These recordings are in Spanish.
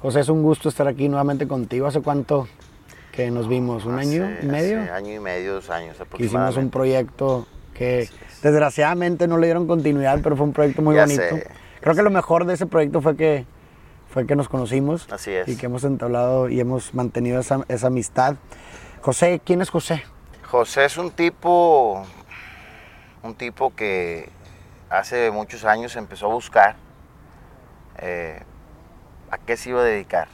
José, es un gusto estar aquí nuevamente contigo. ¿Hace cuánto que nos vimos? ¿Un año y medio? Hace año y medio, dos años Hicimos un proyecto que desgraciadamente no le dieron continuidad, pero fue un proyecto muy bonito. Creo que lo mejor de ese proyecto fue que fue que nos conocimos. Así es. Y que hemos entablado y hemos mantenido esa, esa amistad. José, ¿quién es José? José es un tipo, un tipo que hace muchos años empezó a buscar eh, a qué se iba a dedicar,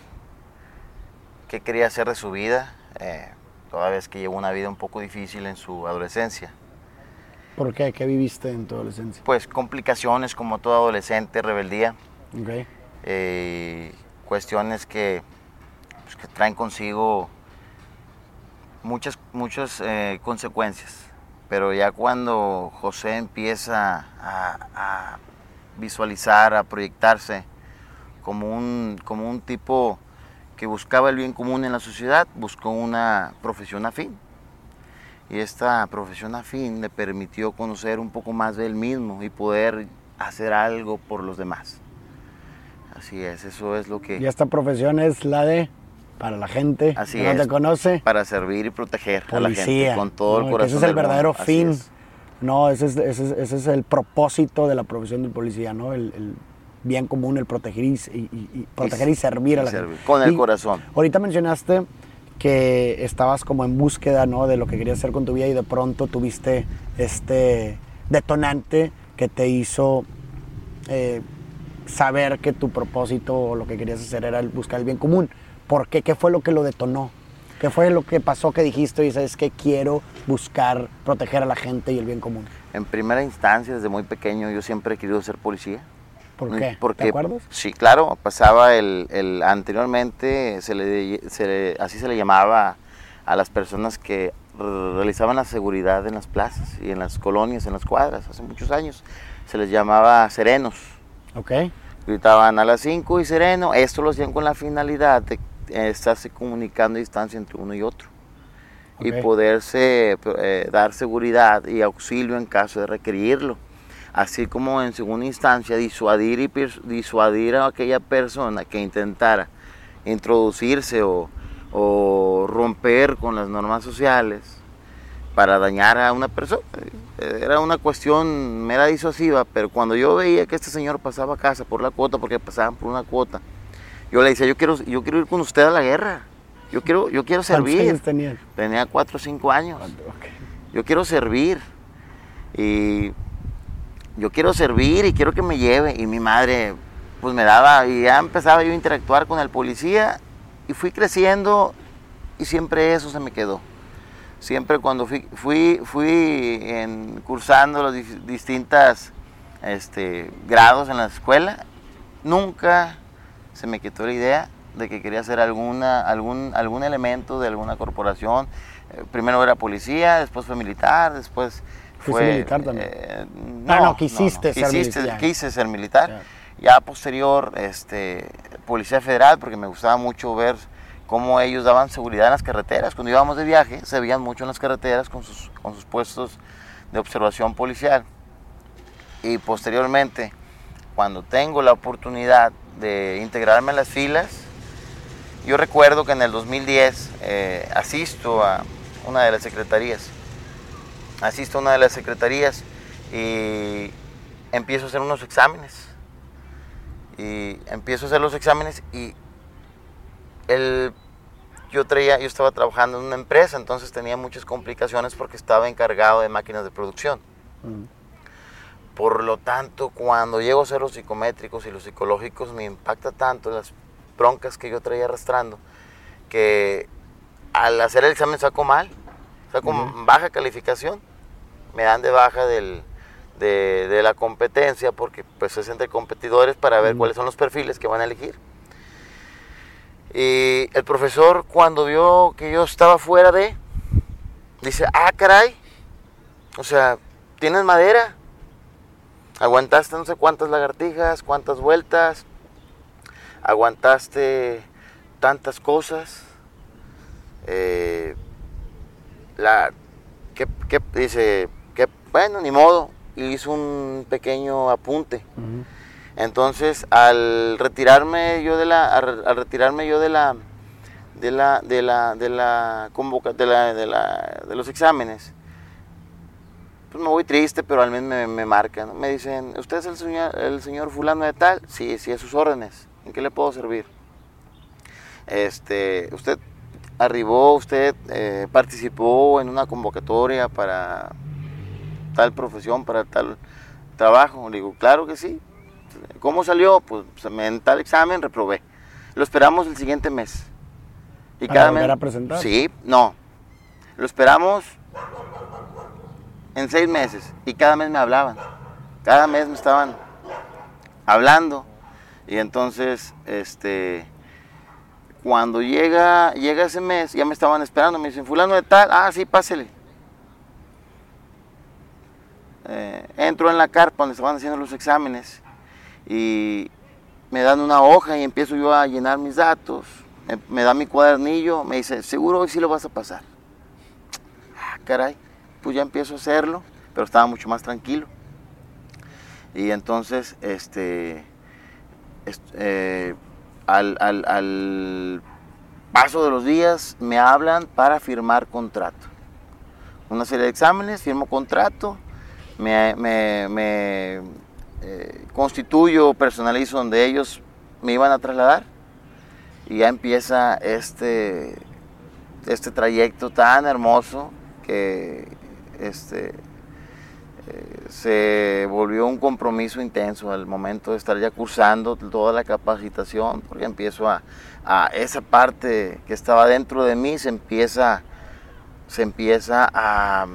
qué quería hacer de su vida, eh, toda vez que llevó una vida un poco difícil en su adolescencia. ¿Por qué? ¿Qué viviste en tu adolescencia? Pues complicaciones como todo adolescente, rebeldía. Okay. Eh, cuestiones que, pues, que, traen consigo muchas, muchas eh, consecuencias. Pero ya cuando José empieza a, visualizar, a proyectarse como un, como un tipo que buscaba el bien común en la sociedad, buscó una profesión afín y esta profesión afín le permitió conocer un poco más de él mismo y poder hacer algo por los demás. Así es, eso es lo que... Y esta profesión es la de, para la gente Así que no te conoce. Para servir y proteger a la gente con todo el corazón. Ese es el verdadero fin. No, ese es, ese, es, el propósito de la profesión del policía, ¿no? El, bien común, el proteger y, proteger y, servir a la gente. Con el corazón. Ahorita mencionaste que estabas como en búsqueda ¿no? de lo que querías hacer con tu vida y de pronto tuviste este detonante que te hizo eh, saber que tu propósito o lo que querías hacer era buscar el bien común. ¿Por qué? ¿Qué fue lo que lo detonó? ¿Qué fue lo que pasó que dijiste y sabes que quiero buscar proteger a la gente y el bien común? En primera instancia, desde muy pequeño, yo siempre he querido ser policía. ¿Por qué? Porque, ¿Te acuerdas? Sí, claro, pasaba el, el anteriormente, se le, así se le llamaba a las personas que realizaban la seguridad en las plazas y en las colonias, en las cuadras, hace muchos años. Se les llamaba serenos. Ok. Gritaban a las 5 y sereno. Esto lo hacían con la finalidad de estarse comunicando a distancia entre uno y otro. Y poderse eh, dar seguridad y auxilio en caso de requerirlo así como en segunda instancia disuadir, y disuadir a aquella persona que intentara introducirse o, romper con las normas sociales para dañar a una persona. Era una cuestión mera disuasiva, pero cuando yo veía que este señor pasaba a casa por la cuota, porque pasaban por una cuota, yo le decía, yo quiero, yo quiero ir con usted a la guerra. Yo quiero, yo quiero servir. ¿Cuántos tenía? Tenía cuatro o cinco años. Yo quiero servir. Y yo quiero servir y quiero que me lleve. Y mi madre, pues me daba, y ya empezaba yo a interactuar con el policía y fui creciendo y siempre eso se me quedó. Siempre cuando fui, fui, fui cursando los distintos este, grados en la escuela, nunca se me quitó la idea de que quería hacer alguna, algún, algún elemento de alguna corporación. Eh, primero era policía, después fue militar, después fue militar también. Eh, no, no, quisiste ser militar. Quise ser militar. Ya posterior, este, Policía Federal, porque me gustaba mucho ver cómo ellos daban seguridad en las carreteras. Cuando íbamos de viaje, se veían mucho en las carreteras con sus, con sus puestos de observación policial. Y posteriormente, cuando tengo la oportunidad de integrarme en las filas, yo recuerdo que en el 2010 eh, asisto a una de las secretarías asisto a una de las secretarías y empiezo a hacer unos exámenes. Y empiezo a hacer los exámenes y el, yo, traía, yo estaba trabajando en una empresa, entonces tenía muchas complicaciones porque estaba encargado de máquinas de producción. Mm. Por lo tanto, cuando llego a hacer los psicométricos y los psicológicos, me impacta tanto las broncas que yo traía arrastrando que al hacer el examen saco mal con baja calificación. Me dan de baja del, de, la competencia porque pues es entre competidores para ver cuáles son los perfiles que van a elegir. Y el profesor cuando vio que yo estaba fuera de, dice, ah, caray, o sea, tienes madera, aguantaste no sé cuántas lagartijas, cuántas vueltas, aguantaste tantas cosas. Eh, la, que, dice, que bueno, ni modo, hizo un pequeño apunte. Entonces, al retirarme yo de la, al, retirarme yo de la, de la, de la, de la convoca, de la, de la, de los exámenes, pues me voy triste, pero al menos me, me marcan. Me dicen, ¿usted es el señor, el señor fulano de tal? Sí, sí, a sus órdenes. ¿En qué le puedo servir? Este, usted arribó, usted eh, participó en una convocatoria para tal profesión, para tal trabajo. Le digo, claro que sí. ¿Cómo salió? Pues en tal examen reprobé. Lo esperamos el siguiente mes. Y ¿Para cada volver a presentar? Sí, no. Lo esperamos en seis meses y cada mes me hablaban. Cada mes me estaban hablando. Y entonces, este, cuando llega, llega ese mes, ya me estaban esperando, me dicen, fulano de tal, ah, sí, pásele. Eh, entro en la carpa donde estaban haciendo los exámenes y me dan una hoja y empiezo yo a llenar mis datos. Me, da mi cuadernillo, me dice, seguro hoy sí lo vas a pasar. Ah, caray, pues ya empiezo a hacerlo, pero estaba mucho más tranquilo. Y entonces, este, eh, al, al, paso de los días me hablan para firmar contrato. Una serie de exámenes, firmo contrato, me, me eh, constituyo, personalizo donde ellos me iban a trasladar y ya empieza este, este trayecto tan hermoso que este, eh, se volvió un compromiso intenso al momento de estar ya cursando toda la capacitación, porque empiezo a, a esa parte que estaba dentro de mí se empieza, se empieza a,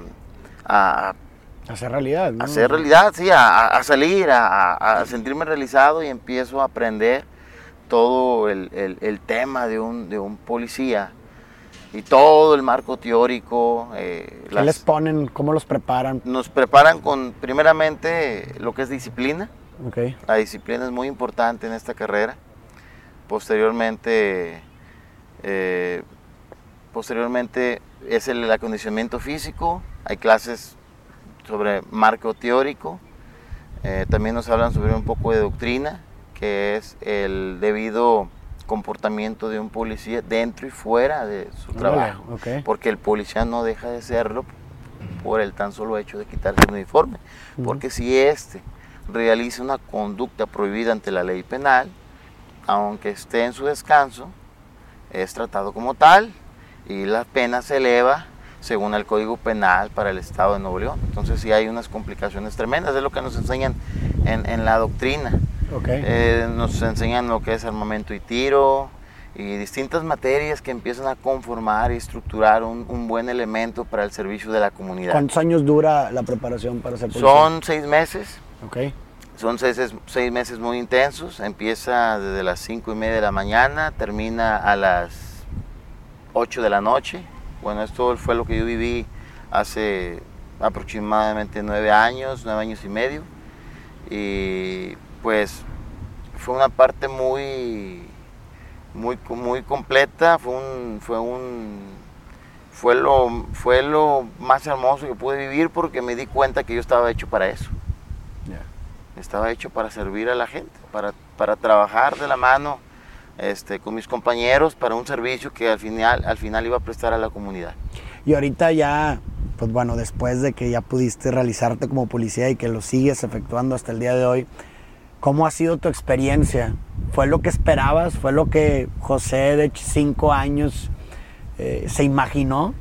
a Hacer realidad. ¿no? Hacer realidad, sí, a, salir, a, sentirme realizado y empiezo a aprender todo el, tema de un, de un, policía y todo el marco teórico. Eh, ¿Qué les ponen? ¿Cómo los preparan? Nos preparan con, primeramente, lo que es disciplina. Okay. La disciplina es muy importante en esta carrera. Posteriormente, eh, posteriormente es el acondicionamiento físico. Hay clases sobre marco teórico. Eh, también nos hablan sobre un poco de doctrina, que es el debido comportamiento de un policía dentro y fuera de su trabajo. Porque el policía no deja de serlo por el tan solo hecho de quitarse el uniforme. Porque si éste realiza una conducta prohibida ante la ley penal, aunque esté en su descanso, es tratado como tal y la pena se eleva según el Código Penal para el Estado de Nuevo León. Entonces sí hay unas complicaciones tremendas, es lo que nos enseñan en, la doctrina. Eh, nos enseñan lo que es armamento y tiro y distintas materias que empiezan a conformar y estructurar un, buen elemento para el servicio de la comunidad. ¿Cuántos años dura la preparación para ser policía? Son seis meses. Okay. Son seis, seis meses muy intensos. Empieza desde las cinco y media de la mañana, termina a las 8 de la noche. Bueno, esto fue lo que yo viví hace aproximadamente nueve años, nueve años y medio. Y pues fue una parte muy, muy, muy completa, fue un, fue un, fue lo, fue lo más hermoso que pude vivir porque me di cuenta que yo estaba hecho para eso. Estaba hecho para servir a la gente, para, para trabajar de la mano este, con mis compañeros para un servicio que al final, al final iba a prestar a la comunidad. Y ahorita ya, pues bueno, después de que ya pudiste realizarte como policía y que lo sigues efectuando hasta el día de hoy, ¿cómo ha sido tu experiencia? ¿Fue lo que esperabas? ¿Fue lo que José de cinco años eh, se imaginó?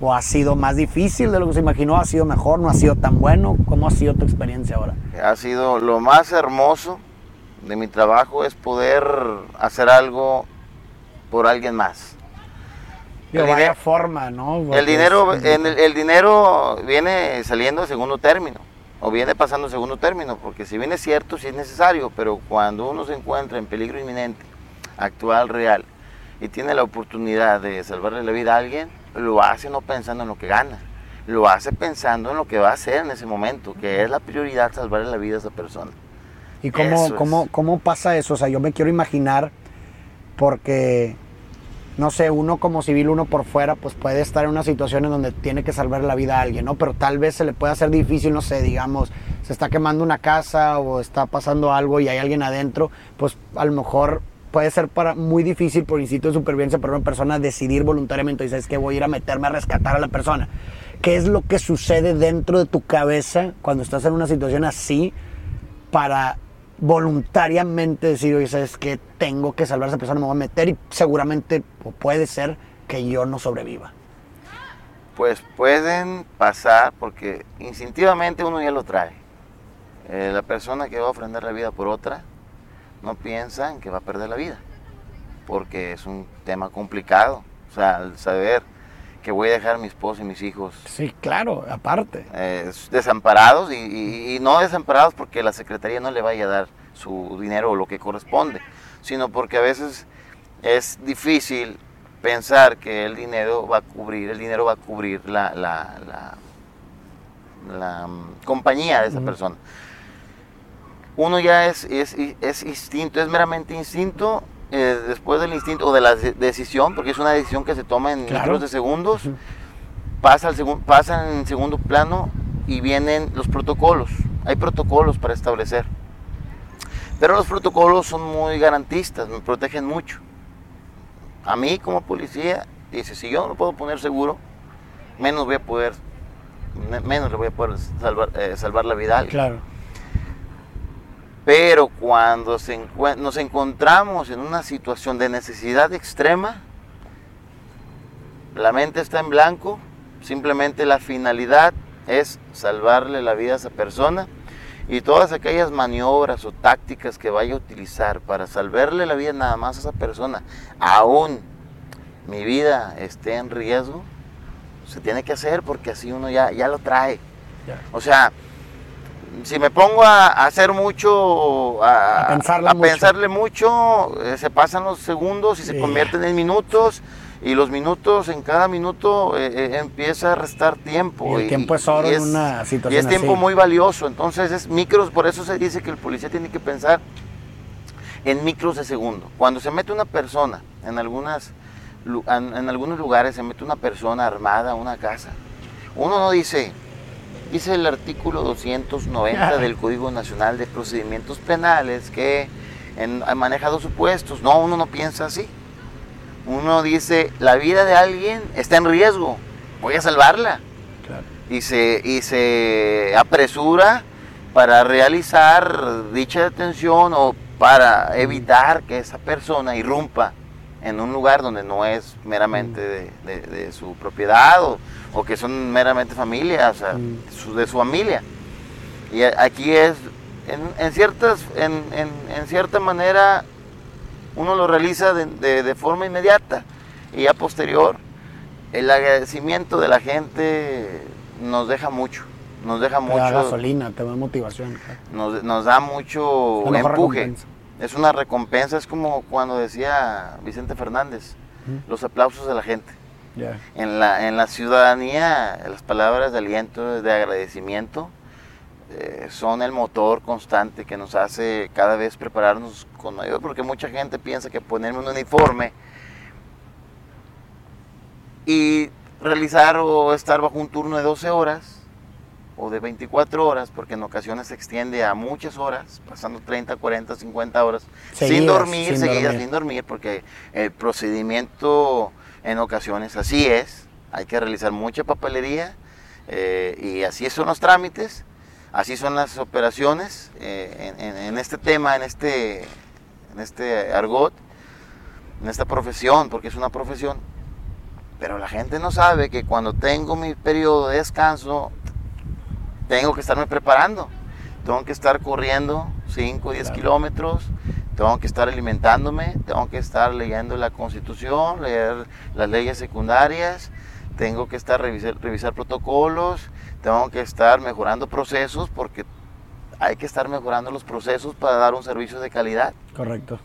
¿O ha sido más difícil de lo que se imaginó? ¿Ha sido mejor? ¿No ha sido tan bueno? ¿Cómo ha sido tu experiencia ahora? Ha sido lo más hermoso de mi trabajo es poder hacer algo por alguien más. De vaya forma, ¿no? el dinero, el, dinero viene saliendo de segundo término, o viene pasando de segundo término, porque si bien es cierto, sí es necesario, pero cuando uno se encuentra en peligro inminente, actual, real, y tiene la oportunidad de salvarle la vida a alguien, lo hace no pensando en lo que gana, lo hace pensando en lo que va a hacer en ese momento, que es la prioridad salvarle la vida a esa persona. ¿Y cómo, cómo, cómo pasa eso? O sea, yo me quiero imaginar porque, no sé, uno como civil, uno por fuera, pues puede estar en una situación en donde tiene que salvar la vida a alguien, ¿no? Pero tal vez se le puede hacer difícil, no sé, digamos, se está quemando una casa o está pasando algo y hay alguien adentro, pues a lo mejor puede ser para muy difícil por instinto de supervivencia para una persona decidir voluntariamente y sabes que voy a ir a meterme a rescatar a la persona. ¿Qué es lo que sucede dentro de tu cabeza cuando estás en una situación así para voluntariamente decir, oye, sabes que tengo que salvar a esa persona, me voy a meter y seguramente o puede ser que yo no sobreviva? Pues pueden pasar porque instintivamente uno ya lo trae. Eh, la persona que va a ofrendar la vida por otra no piensa en que va a perder la vida, porque es un tema complicado. O sea, al saber que voy a dejar a mi esposa y mis hijos. Sí, claro, aparte. Eh, desamparados y, no desamparados porque la Secretaría no le vaya a dar su dinero o lo que corresponde, sino porque a veces es difícil pensar que el dinero va a cubrir, el dinero va a cubrir la, la, la, mm, compañía de esa persona. Uno ya es, es, es, instinto, es meramente instinto, eh, después del instinto o de la decisión, porque es una decisión que se toma en claro. de segundos, pasa, al pasa en segundo plano y vienen los protocolos. Hay protocolos para establecer. Pero los protocolos son muy garantistas, me protegen mucho a mí como policía, dice, si yo no puedo poner seguro, menos voy a poder, menos le voy a poder salvar, eh, salvar la vida a alguien. Claro. Pero cuando se nos encontramos en una situación de necesidad extrema, la mente está en blanco, simplemente la finalidad es salvarle la vida a esa persona y todas aquellas maniobras o tácticas que vaya a utilizar para salvarle la vida nada más a esa persona, aún mi vida esté en riesgo, se tiene que hacer porque así uno ya, ya lo trae. O sea, si me pongo a, hacer mucho, a, pensarle mucho, eh, se pasan los segundos y se convierten en minutos y los minutos, en cada minuto eh, eh, empieza a restar tiempo. Y el tiempo es oro en una situación Y es tiempo muy valioso, entonces es micros, por eso se dice que el policía tiene que pensar en micros de segundo. Cuando se mete una persona, en, algunas, en, algunos lugares se mete una persona armada a una casa, uno no dice, dice el artículo 290 del Código Nacional de Procedimientos Penales que en, ha manejado supuestos, no, uno no piensa así. Uno dice, la vida de alguien está en riesgo, voy a salvarla. Y, se, y se apresura para realizar dicha detención o para evitar que esa persona irrumpa en un lugar donde no es meramente de, su propiedad o, que son meramente familia, o sea, de su familia. Y aquí es, en, ciertas, en, en cierta manera, uno lo realiza de, forma inmediata y a posterior el agradecimiento de la gente nos deja mucho, nos deja mucho. gasolina, te da motivación. Nos, da mucho empuje. Es una recompensa, es como cuando decía Vicente Fernández, los aplausos de la gente. En, la, en la ciudadanía, las palabras de aliento, de agradecimiento, eh, son el motor constante que nos hace cada vez prepararnos con mayor, porque mucha gente piensa que ponerme un uniforme y realizar o estar bajo un turno de 12 horas o de 24 horas, porque en ocasiones se extiende a muchas horas, pasando 30, 40, 50 horas, sin dormir, sin seguidas dormir. sin dormir, porque el procedimiento en ocasiones así es, hay que realizar mucha papelería eh, y así son los trámites Así son las operaciones eh, en, este tema, en este, en este argot, en esta profesión, porque es una profesión. Pero la gente no sabe que cuando tengo mi periodo de descanso, tengo que estarme preparando. Tengo que estar corriendo 5 o 10 kilómetros, tengo que estar alimentándome, tengo que estar leyendo la constitución, leer las leyes secundarias, tengo que estar revisar, revisar protocolos, tengo que estar mejorando procesos porque hay que estar mejorando los procesos para dar un servicio de calidad. Correcto.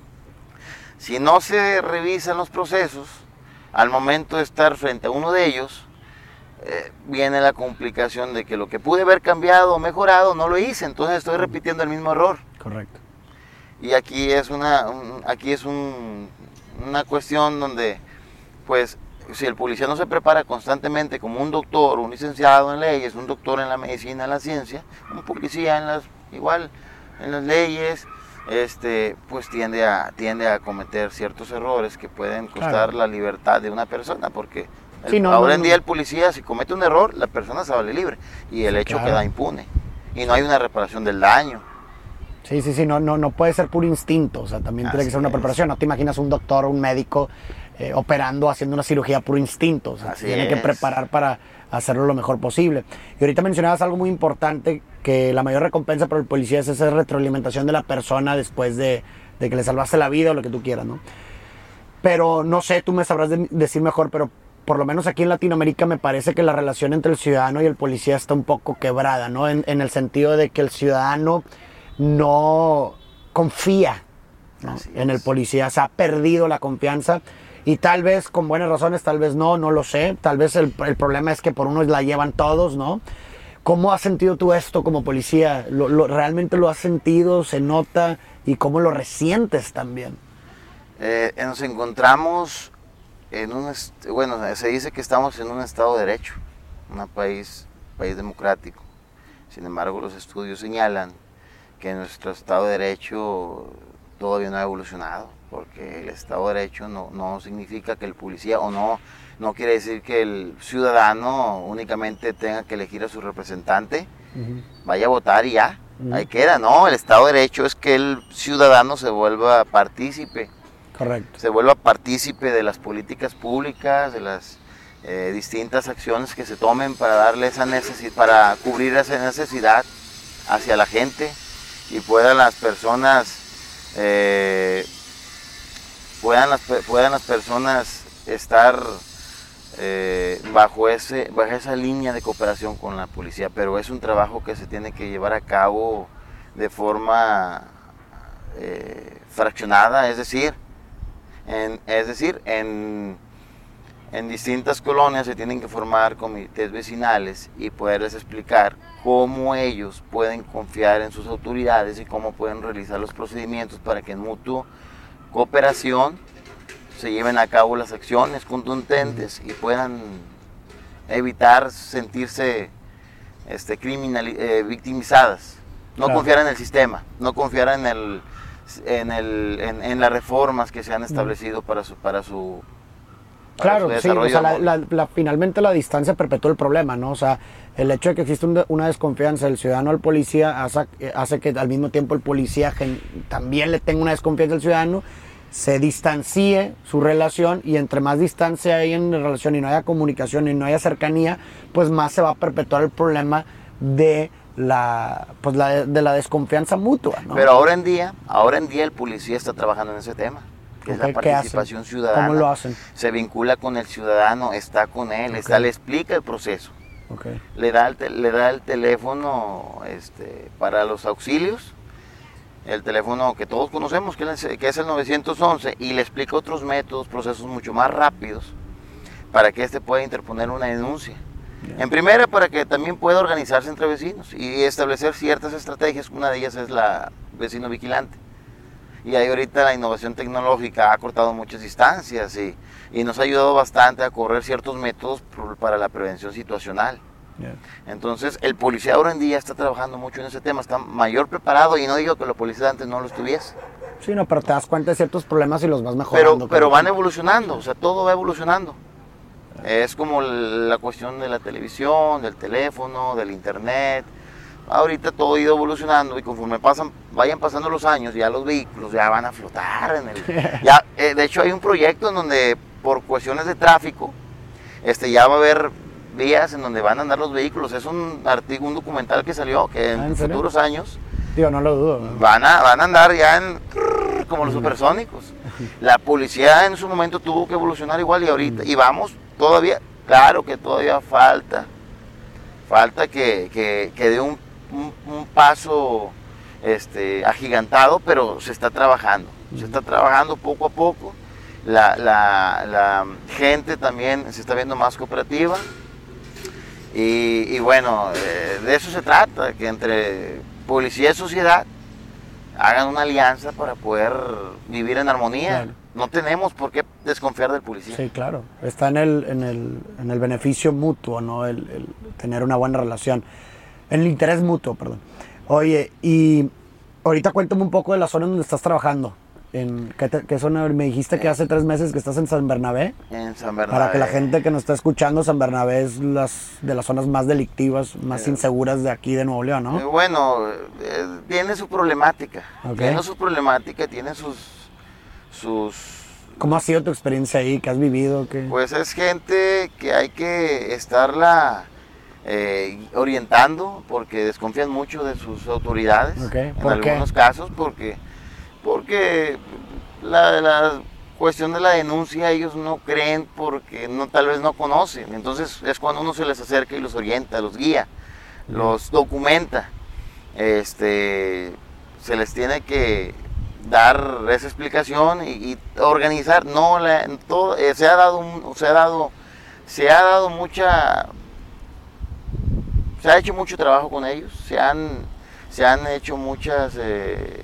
Si no se revisan los procesos, al momento de estar frente a uno de ellos, eh, viene la complicación de que lo que pude haber cambiado o mejorado no lo hice, entonces estoy repitiendo el mismo error. Correcto. Y aquí es una, aquí es una cuestión donde, pues, si el policía no se prepara constantemente como un doctor, un licenciado en leyes, un doctor en la medicina, en la ciencia, un policía en las, igual en las leyes, este, pues tiende a, tiende a cometer ciertos errores que pueden costar la libertad de una persona, porque ahora en día el policía si comete un error, la persona se vale libre y el hecho queda impune y no hay una reparación del daño. Sí, sí, sí, no, no, no puede ser puro instinto, o sea, también tiene que ser una preparación. No te imaginas un doctor o un médico eh, operando, haciendo una cirugía puro instinto, o sea, tiene que preparar para hacerlo lo mejor posible. Y ahorita mencionabas algo muy importante, que la mayor recompensa para el policía es esa retroalimentación de la persona después de, que le salvaste la vida o lo que tú quieras, ¿no? Pero no sé, tú me sabrás decir mejor, pero por lo menos aquí en Latinoamérica me parece que la relación entre el ciudadano y el policía está un poco quebrada, ¿no? En, en el sentido de que el ciudadano no confía en el policía, se ha perdido la confianza y tal vez con buenas razones, tal vez no, no lo sé, tal vez el, problema es que por uno la llevan todos, ¿no? ¿Cómo has sentido tú esto como policía? ¿Lo, realmente lo has sentido? ¿Se nota? ¿Y cómo lo resientes también? Eh, nos encontramos en un, bueno, se dice que estamos en un Estado de Derecho, un país, país democrático. Sin embargo, los estudios señalan que nuestro Estado de Derecho todavía no ha evolucionado, porque el Estado de Derecho no, no significa que el policía, o no, no quiere decir que el ciudadano únicamente tenga que elegir a su representante, vaya a votar y ya, ahí queda, no, el Estado de Derecho es que el ciudadano se vuelva partícipe. Correcto. Se vuelva partícipe de las políticas públicas, de las eh, distintas acciones que se tomen para darle esa necesidad, para cubrir esa necesidad hacia la gente y puedan las personas eh, puedan, las, puedan las personas estar eh, bajo, ese, bajo esa línea de cooperación con la policía, pero es un trabajo que se tiene que llevar a cabo de forma fraccionada, es decir, en, es decir, en en distintas colonias se tienen que formar comités vecinales y poderles explicar cómo ellos pueden confiar en sus autoridades y cómo pueden realizar los procedimientos para que en mutuo cooperación se lleven a cabo las acciones contundentes y puedan evitar sentirse este, criminal, eh, victimizadas. No confiar en el sistema, no confiar en, el, en, el, en, las reformas que se han establecido para su, para su Claro, sí, o sea, la, finalmente la distancia perpetúa el problema, ¿no? O sea, el hecho de que existe una desconfianza del ciudadano al policía hace, que al mismo tiempo el policía también le tenga una desconfianza al ciudadano, se distancie su relación y entre más distancia hay en la relación y no haya comunicación y no haya cercanía, pues más se va a perpetuar el problema de la, pues de la desconfianza mutua, ¿no? Pero ahora en día, ahora en día el policía está trabajando en ese tema que es la participación ciudadana. ¿Cómo lo hacen? Se vincula con el ciudadano, está con él, está, le explica el proceso. Le, da el le da el teléfono este, para los auxilios, el teléfono que todos conocemos, que es, que es el 911, y le explica otros métodos, procesos mucho más rápidos, para que éste pueda interponer una denuncia. En primera, para que también pueda organizarse entre vecinos y establecer ciertas estrategias. Una de ellas es la vecino vigilante y ahí ahorita la innovación tecnológica ha cortado muchas distancias y, y nos ha ayudado bastante a correr ciertos métodos para la prevención situacional. Entonces, el policía ahora en día está trabajando mucho en ese tema, está mayor preparado y no digo que los policías antes no lo estuviesen. Sí, no, pero te das cuenta de ciertos problemas y los vas mejorando. Pero, pero van evolucionando, o sea, todo va evolucionando. Es como la cuestión de la televisión, del teléfono, del internet, ahorita todo ha ido evolucionando y conforme pasan, vayan pasando los años, ya los vehículos ya van a flotar en el. ya, eh, de hecho, hay un proyecto en donde, por cuestiones de tráfico, este, ya va a haber vías en donde van a andar los vehículos. Es un artículo, un documental que salió que en ah, futuros años. Digo, no lo dudo. Van, a, van a andar ya en. Como los supersónicos. La policía en su momento tuvo que evolucionar igual y ahorita. Y vamos todavía, claro que todavía falta. Falta que, que, que dé un un, paso este, agigantado, pero se está trabajando. Se está trabajando poco a poco. La, gente también se está viendo más cooperativa. Y, bueno, eh, de eso se trata, que entre policía y sociedad hagan una alianza para poder vivir en armonía. No tenemos por qué desconfiar del policía. Sí, claro. Está en el, en el, en el beneficio mutuo, ¿no? El, el tener una buena relación. En el interés mutuo, perdón. Oye, y ahorita cuéntame un poco de la zona donde estás trabajando. En, ¿qué, te- qué zona? Me dijiste que hace tres meses que estás en San Bernabé. En San Bernabé. Para que la gente que nos está escuchando, San Bernabé es las, de las zonas más delictivas, más inseguras de aquí de Nuevo León, Eh, ¿no? Bueno, eh, tiene su problemática. Tiene su problemática, tiene sus. sus ¿Cómo ha sido tu experiencia ahí? ¿Qué has vivido? ¿Qué? Pues es gente que hay que estarla eh, orientando porque desconfían mucho de sus autoridades. En ¿por qué? algunos casos porque, porque la, la cuestión de la denuncia ellos no creen porque no, tal vez no conocen. Entonces es cuando uno se les acerca y los orienta, los guía, los documenta. Este, se les tiene que dar esa explicación y, y organizar no la- todo eh, se ha dado se ha dado se ha dado mucha se ha hecho mucho trabajo con ellos se han se han hecho muchas eh,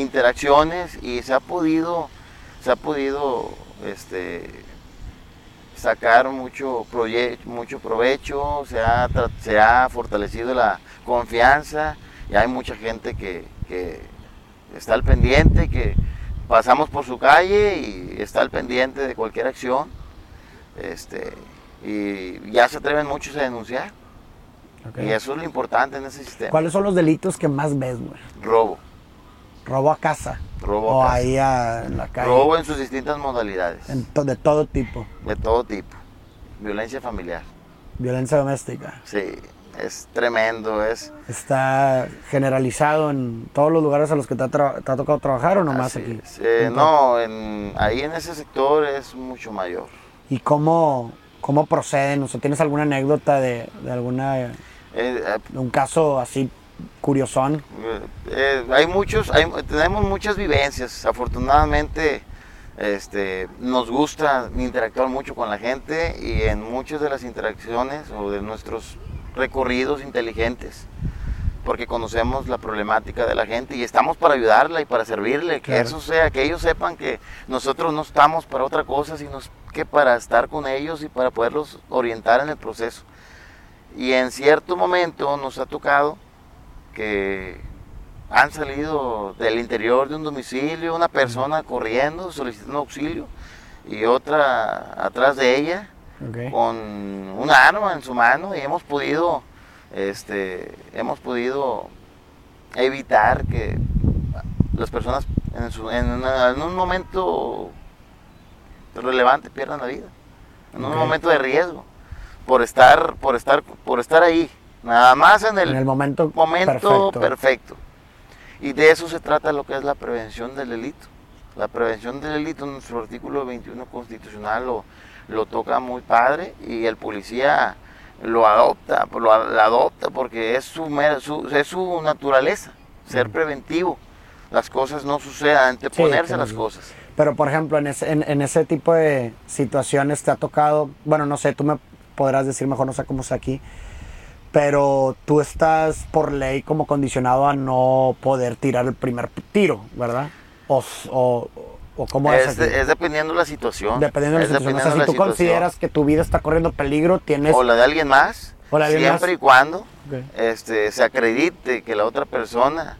interacciones y se ha podido se ha podido este sacar mucho mucho provecho se ha se ha fortalecido la confianza y hay mucha gente que, que está al pendiente, que pasamos por su calle y está al pendiente de cualquier acción. Este, y ya se atreven muchos a denunciar. Y eso es lo importante en ese sistema. ¿Cuáles son los delitos que más ves, güey? Robo. Robo a casa. Robo o a casa. ahí a- en la calle. Robo en sus distintas modalidades. En to- de todo tipo. De todo tipo. Violencia familiar. Violencia doméstica. Sí, es tremendo. Es, ¿Está generalizado en todos los lugares a los que te ha, tra- te ha tocado trabajar o nomás así aquí? Eh, no, en, ahí en ese sector es mucho mayor. ¿Y cómo, cómo proceden? O sea, ¿tienes alguna anécdota de, de alguna Eh, eh, de un caso así curiosón? Eh, hay muchos, hay- tenemos muchas vivencias. Afortunadamente, este, nos gusta interactuar mucho con la gente y en muchas de las interacciones o de nuestros recorridos inteligentes, porque conocemos la problemática de la gente y estamos para ayudarla y para servirle, que Claro. eso sea, que ellos sepan que nosotros no estamos para otra cosa, sino que para estar con ellos y para poderlos orientar en el proceso. Y en cierto momento nos ha tocado que han salido del interior de un domicilio una persona corriendo, solicitando auxilio, y otra atrás de ella con un arma en su mano y hemos podido, este, hemos podido evitar que las personas en, su- en una- en un momento relevante pierdan la vida, en un momento de riesgo, por estar, por estar, por estar ahí, nada más en el, En el momento, momento perfecto. perfecto. Y de eso se trata lo que es la prevención del delito. La prevención del delito, nuestro artículo 21 constitucional lo, lo toca muy padre y el policía lo adopta, lo a- adopta porque es su, su- es su naturaleza, ser preventivo. Las cosas no sucedan, anteponerse a claro. las cosas. Pero, por ejemplo, en ese, en, en ese tipo de situaciones te ha tocado, bueno, no sé, tú me podrás decir mejor, no sé cómo es aquí, pero tú estás por ley como condicionado a no poder tirar el primer tiro, ¿verdad? O, o, o cómo es, Es, aquí? de- es dependiendo de la situación. Dependiendo de la Es situación. O sea, si tú situación. consideras que tu vida está corriendo peligro, tienes... o la de alguien más, O la de alguien siempre más. y cuando este, se acredite que la otra persona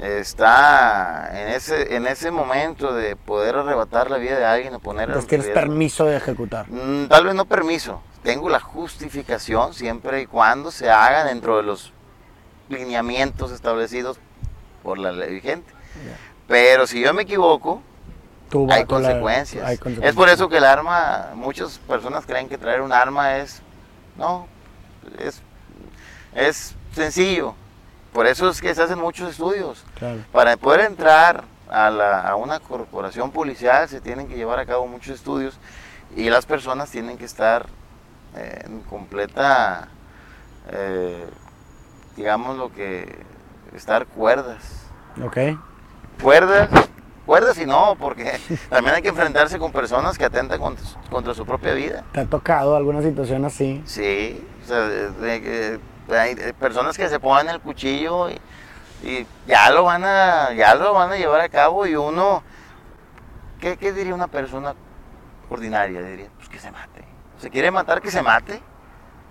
está en ese, en ese momento de poder arrebatar la vida de alguien o poner en Entonces tienes riesgo. permiso de ejecutar. Mm, Tal vez no permiso, tengo la justificación siempre y cuando se haga dentro de los lineamientos establecidos por la ley vigente. Pero si yo me equivoco, Tú hay la- consecuencias. Es por eso que el arma, muchas personas creen que traer un arma es, no, es, es sencillo. Por eso es que se hacen muchos estudios. Claro. Para poder entrar a, la- a una corporación policial se tienen que llevar a cabo muchos estudios y las personas tienen que estar eh, en completa, eh, digamos lo que, estar cuerdas. Ok. Cuerdas, cuerdas y no, porque también hay que enfrentarse con personas que atentan contra, su- contra su propia vida. ¿Te ha tocado alguna situación así? Sí, o sea, de- de hay eh, personas que se ponen el cuchillo y, y ya lo van a ya lo van a llevar a cabo y uno ¿qué, qué diría una persona ordinaria? Diría, pues que se mate. ¿Se quiere matar? Que se mate.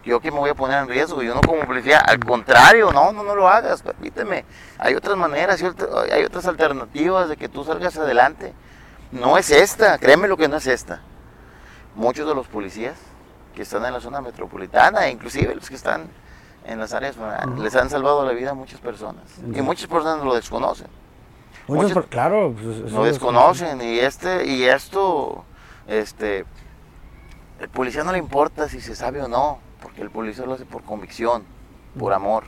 Yo que me voy a poner en riesgo, yo no como policía, al contrario, no, no, no lo hagas, permíteme. Hay otras maneras, hay otras- alternativas de que tú salgas adelante. No es esta, créeme lo que no es esta. Muchos de los policías que están en la zona metropolitana, inclusive los que están en las áreas les han salvado la vida a muchas personas. Y muchas personas lo desconocen. Muchos, por- claro. pues, Lo es- desconocen y este y esto este el policía no le importa si se sabe o no, porque el policía lo hace por convicción, por amor,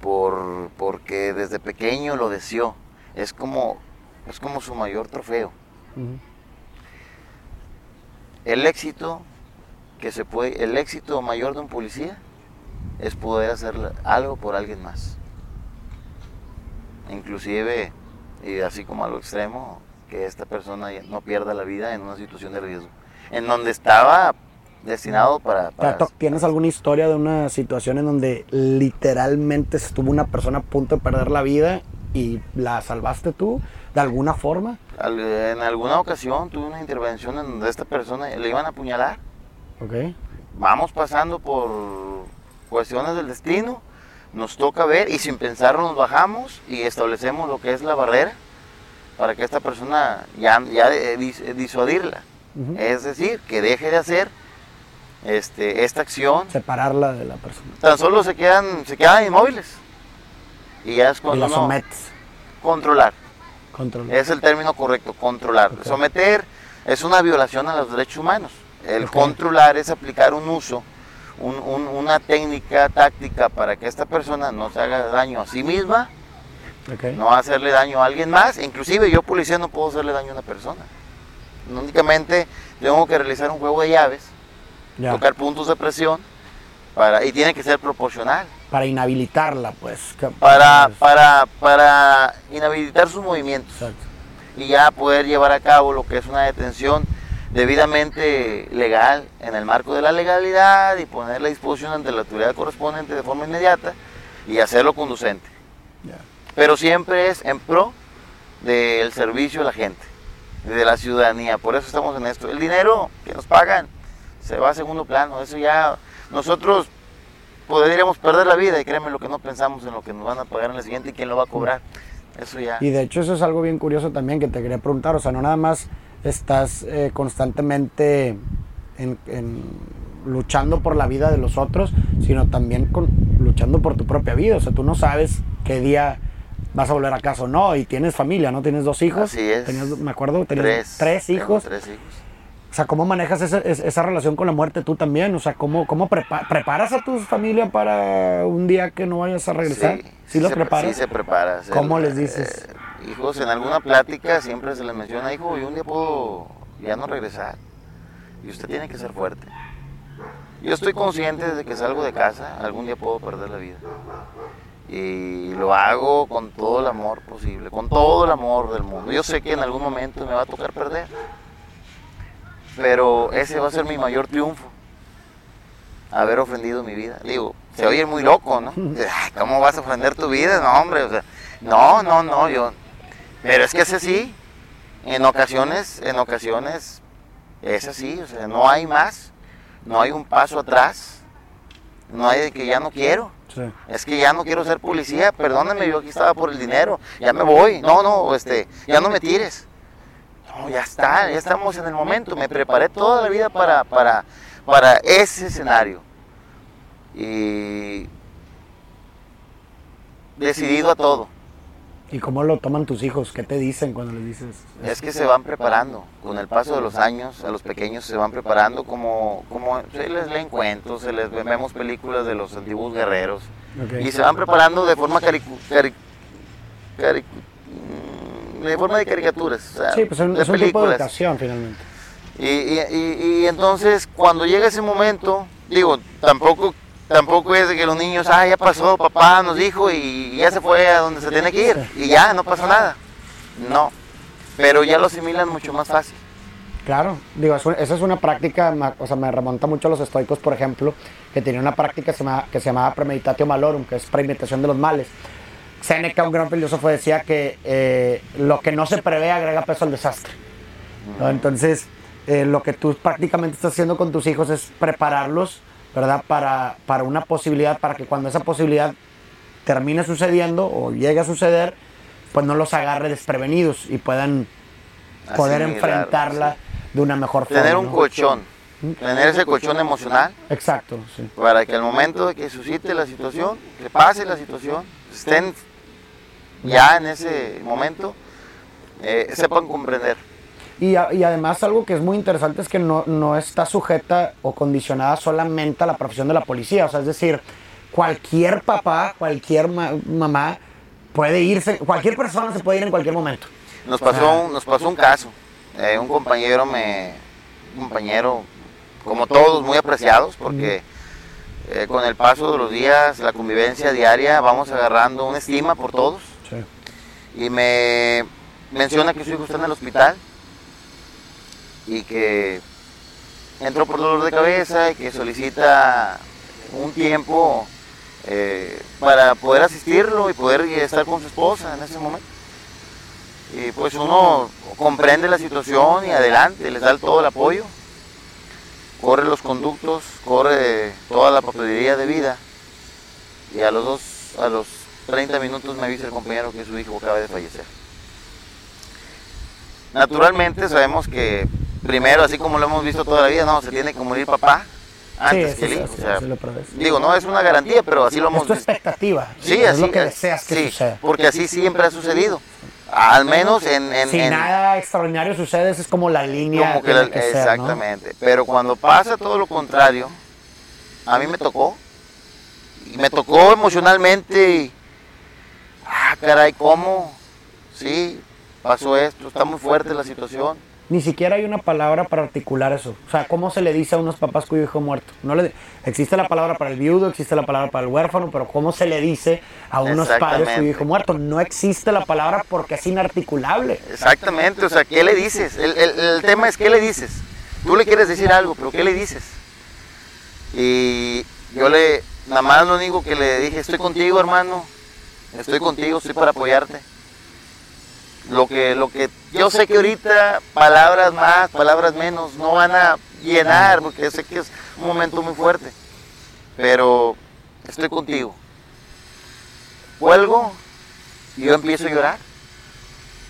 por porque desde pequeño lo deseó. Es como es como su mayor trofeo. El éxito que se puede el éxito mayor de un policía es poder hacer algo por alguien más. Inclusive y así como a lo extremo que esta persona no pierda la vida en una situación de riesgo, en donde estaba destinado para, sea, para- to- ¿Tienes alguna historia de una situación en donde literalmente estuvo una persona a punto de perder la vida y la salvaste tú de alguna forma? en alguna ocasión tuve una intervención en donde a esta persona le iban a apuñalar. Ok. Vamos pasando por cuestiones del destino, nos toca ver y sin pensarlo nos bajamos y establecemos lo que es la barrera para que esta persona ya, ya eh, Es decir, que deje de hacer este, esta acción. Separarla de la persona. Tan solo se quedan, se quedan inmóviles. Y ya es Y cuando la uno- sometes. controlar. Control. Es el término correcto, controlar. Someter es una violación a los derechos humanos. El controlar es aplicar un uso, un- un- una técnica táctica para que esta persona no se haga daño a sí misma, no hacerle daño a alguien más. Inclusive yo policía no puedo hacerle daño a una persona. Únicamente tengo que realizar un juego de llaves, Ya. tocar puntos de presión para, y tiene que ser proporcional. Para inhabilitarla, pues. Para, pues, para, para inhabilitar sus movimientos. Exacto. y ya poder llevar a cabo lo que es una detención debidamente legal en el marco de la legalidad y poner la disposición ante la autoridad correspondiente de forma inmediata y hacerlo conducente. Pero siempre es en pro del servicio a la gente, de la ciudadanía. Por eso estamos en esto. El dinero que nos pagan se va a segundo plano. Eso ya nosotros podríamos perder la vida y créeme lo que no pensamos en lo que nos van a pagar en el siguiente y quién lo va a cobrar. Eso ya. Y de hecho eso es algo bien curioso también que te quería preguntar, o sea, no nada más estás eh, constantemente en- luchando por la vida de los otros, sino también con, luchando por tu propia vida, o sea, tú no sabes qué día vas a volver a casa o no, y tienes familia, ¿no? Tienes dos hijos, Así es. Tenías, me acuerdo, tenías tres, tres tengo hijos, Tres hijos. o sea, ¿cómo manejas esa, es- esa relación con la muerte tú también? O sea, ¿cómo, cómo prepa- preparas a tu familia para un día que no vayas a regresar? ¿Sí, los se, preparas? Sí, se prepara. Se- ¿Cómo les dices? eh, hijos, en alguna plática siempre se les menciona, hijo, y un día puedo ya no regresar. Y usted tiene que ser fuerte. Yo estoy consciente desde que salgo de casa, algún día puedo perder la vida. Y lo hago con todo el amor posible, con todo el amor del mundo. Yo sé que en algún momento me va a tocar perder. Pero ese va a ser mi mayor triunfo. Haber ofendido mi vida. Digo, se oye muy loco, ¿no? ¿Cómo vas a ofender tu vida? No, hombre, o sea, no, no, no, yo. Pero es que es así. En ocasiones, en ocasiones, es así, o sea, no hay más. No hay un paso atrás. No hay de que ya no quiero. Es que ya no quiero ser policía, perdóname, yo aquí estaba por el dinero, ya me voy, no, no, este, ya no me tires. No, ya está, ya estamos en el momento, me preparé toda la vida para, para, para ese escenario. Y decidido a todo. ¿Y cómo lo toman tus hijos? ¿Qué te dicen cuando les dices? Es que se van preparando, con el paso de los años, a los pequeños se van preparando como, como se les leen cuentos, se les vemos películas de los antiguos guerreros. Y se van preparando de forma caricu- cari- cari- mm, de forma de caricaturas o sea, Sí, pues es de es un tipo de películas. educación finalmente. y, y- y- y entonces cuando llega ese momento digo tampoco tampoco es de que los niños ah ya pasó papá nos dijo y ya se fue a donde se tiene que ir y ya no pasa nada no pero ya lo asimilan mucho más fácil Claro, digo, es un- esa es una práctica, o sea, me remonta mucho a los estoicos, por ejemplo, que tenían una práctica que se, llama- que se llamaba premeditatio malorum, que es premeditación de los males. Séneca, un gran filósofo, decía que eh, lo que no se prevé agrega peso al desastre. ¿no? Entonces, eh, lo que tú prácticamente estás haciendo con tus hijos es prepararlos, ¿verdad? Para, para una posibilidad, para que cuando esa posibilidad termine sucediendo o llegue a suceder, pues no los agarre desprevenidos y puedan poder enfrentarla de una mejor forma. Tener un ¿no? colchón, tener ese colchón emocional Exacto, sí. para que al momento de que suscite la situación, que pase la situación, estén ya en ese momento, eh, sepan comprender. Y, a- y además algo que es muy interesante es que no, no está sujeta o condicionada solamente a la profesión de la policía. O sea, es decir, cualquier papá, cualquier ma- mamá puede irse, cualquier persona se puede ir en cualquier momento. Nos pasó, un- nos pasó un caso. Eh, un compañero me. Un compañero, como todos, muy apreciados, porque eh, con el paso de los días, la convivencia diaria, vamos agarrando una estima por todos. Y me menciona que su hijo está en el hospital y que entró por dolor de cabeza y que solicita un tiempo eh, para poder asistirlo y poder estar con su esposa en ese momento. Y pues uno comprende la situación y adelante, les da todo el apoyo. Corre los conductos, corre toda la papelería de vida. Y a los dos, a los 30 minutos me avisa el compañero que su hijo acaba de fallecer. Naturalmente sabemos que primero, así como lo hemos visto toda la vida, no, se tiene que morir papá antes sí, que el hijo. sí, o sea, sí lo prevés. digo, no es una garantía, pero así lo Es hemos tu visto. expectativa. Sí, es así lo que es. deseas que Sí, suceda. Porque así siempre ha sucedido. Al menos en... en- si en- nada extraordinario sucede, esa es como la línea como que la- que exactamente. Pero cuando pasa todo lo contrario, a mí me tocó. Y me tocó emocionalmente. Y, ah, caray, ¿cómo? Sí, pasó esto, está muy fuerte la situación. Ni siquiera hay una palabra para articular eso. O sea, ¿cómo se le dice a unos papás cuyo hijo muerto? No le, existe la palabra para el viudo, existe la palabra para el huérfano, pero ¿cómo se le dice a unos padres cuyo hijo muerto? No existe la palabra porque es inarticulable. Exactamente, o sea, ¿qué le dices? El, el- el tema es, ¿qué le dices? Tú le quieres decir algo, pero ¿qué le dices? Y yo le, nada más lo único que le dije, estoy contigo, hermano, estoy contigo, estoy para apoyarte. Lo que, lo que yo sé que ahorita palabras más, palabras menos no van a llenar, porque yo sé que es un momento muy fuerte, pero estoy contigo. Cuelgo y yo empiezo a llorar.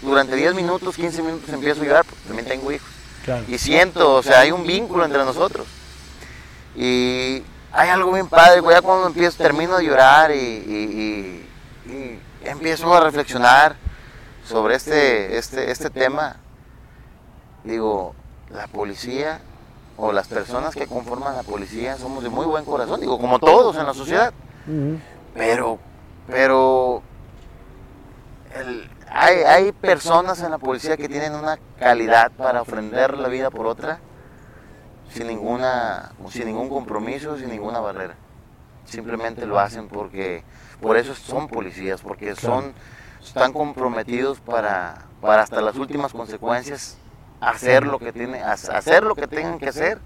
Durante 10 minutos, 15 minutos empiezo a llorar, porque también tengo hijos. Y siento, o sea, hay un vínculo entre nosotros. Y hay algo bien padre, güey, ya cuando empiezo, termino de llorar y, y- y- y empiezo a reflexionar sobre este, este, este tema. Digo, la policía o las personas que conforman la policía somos de muy buen corazón, digo, como todos en la sociedad. Pero, pero el- hay, hay personas en la policía que tienen una calidad para ofrender la vida por otra sin ninguna, sin ningún compromiso, sin ninguna barrera. Simplemente lo hacen porque, por eso son policías, porque son, están comprometidos para, para hasta las últimas consecuencias hacer lo que tiene, hacer lo que tengan que hacer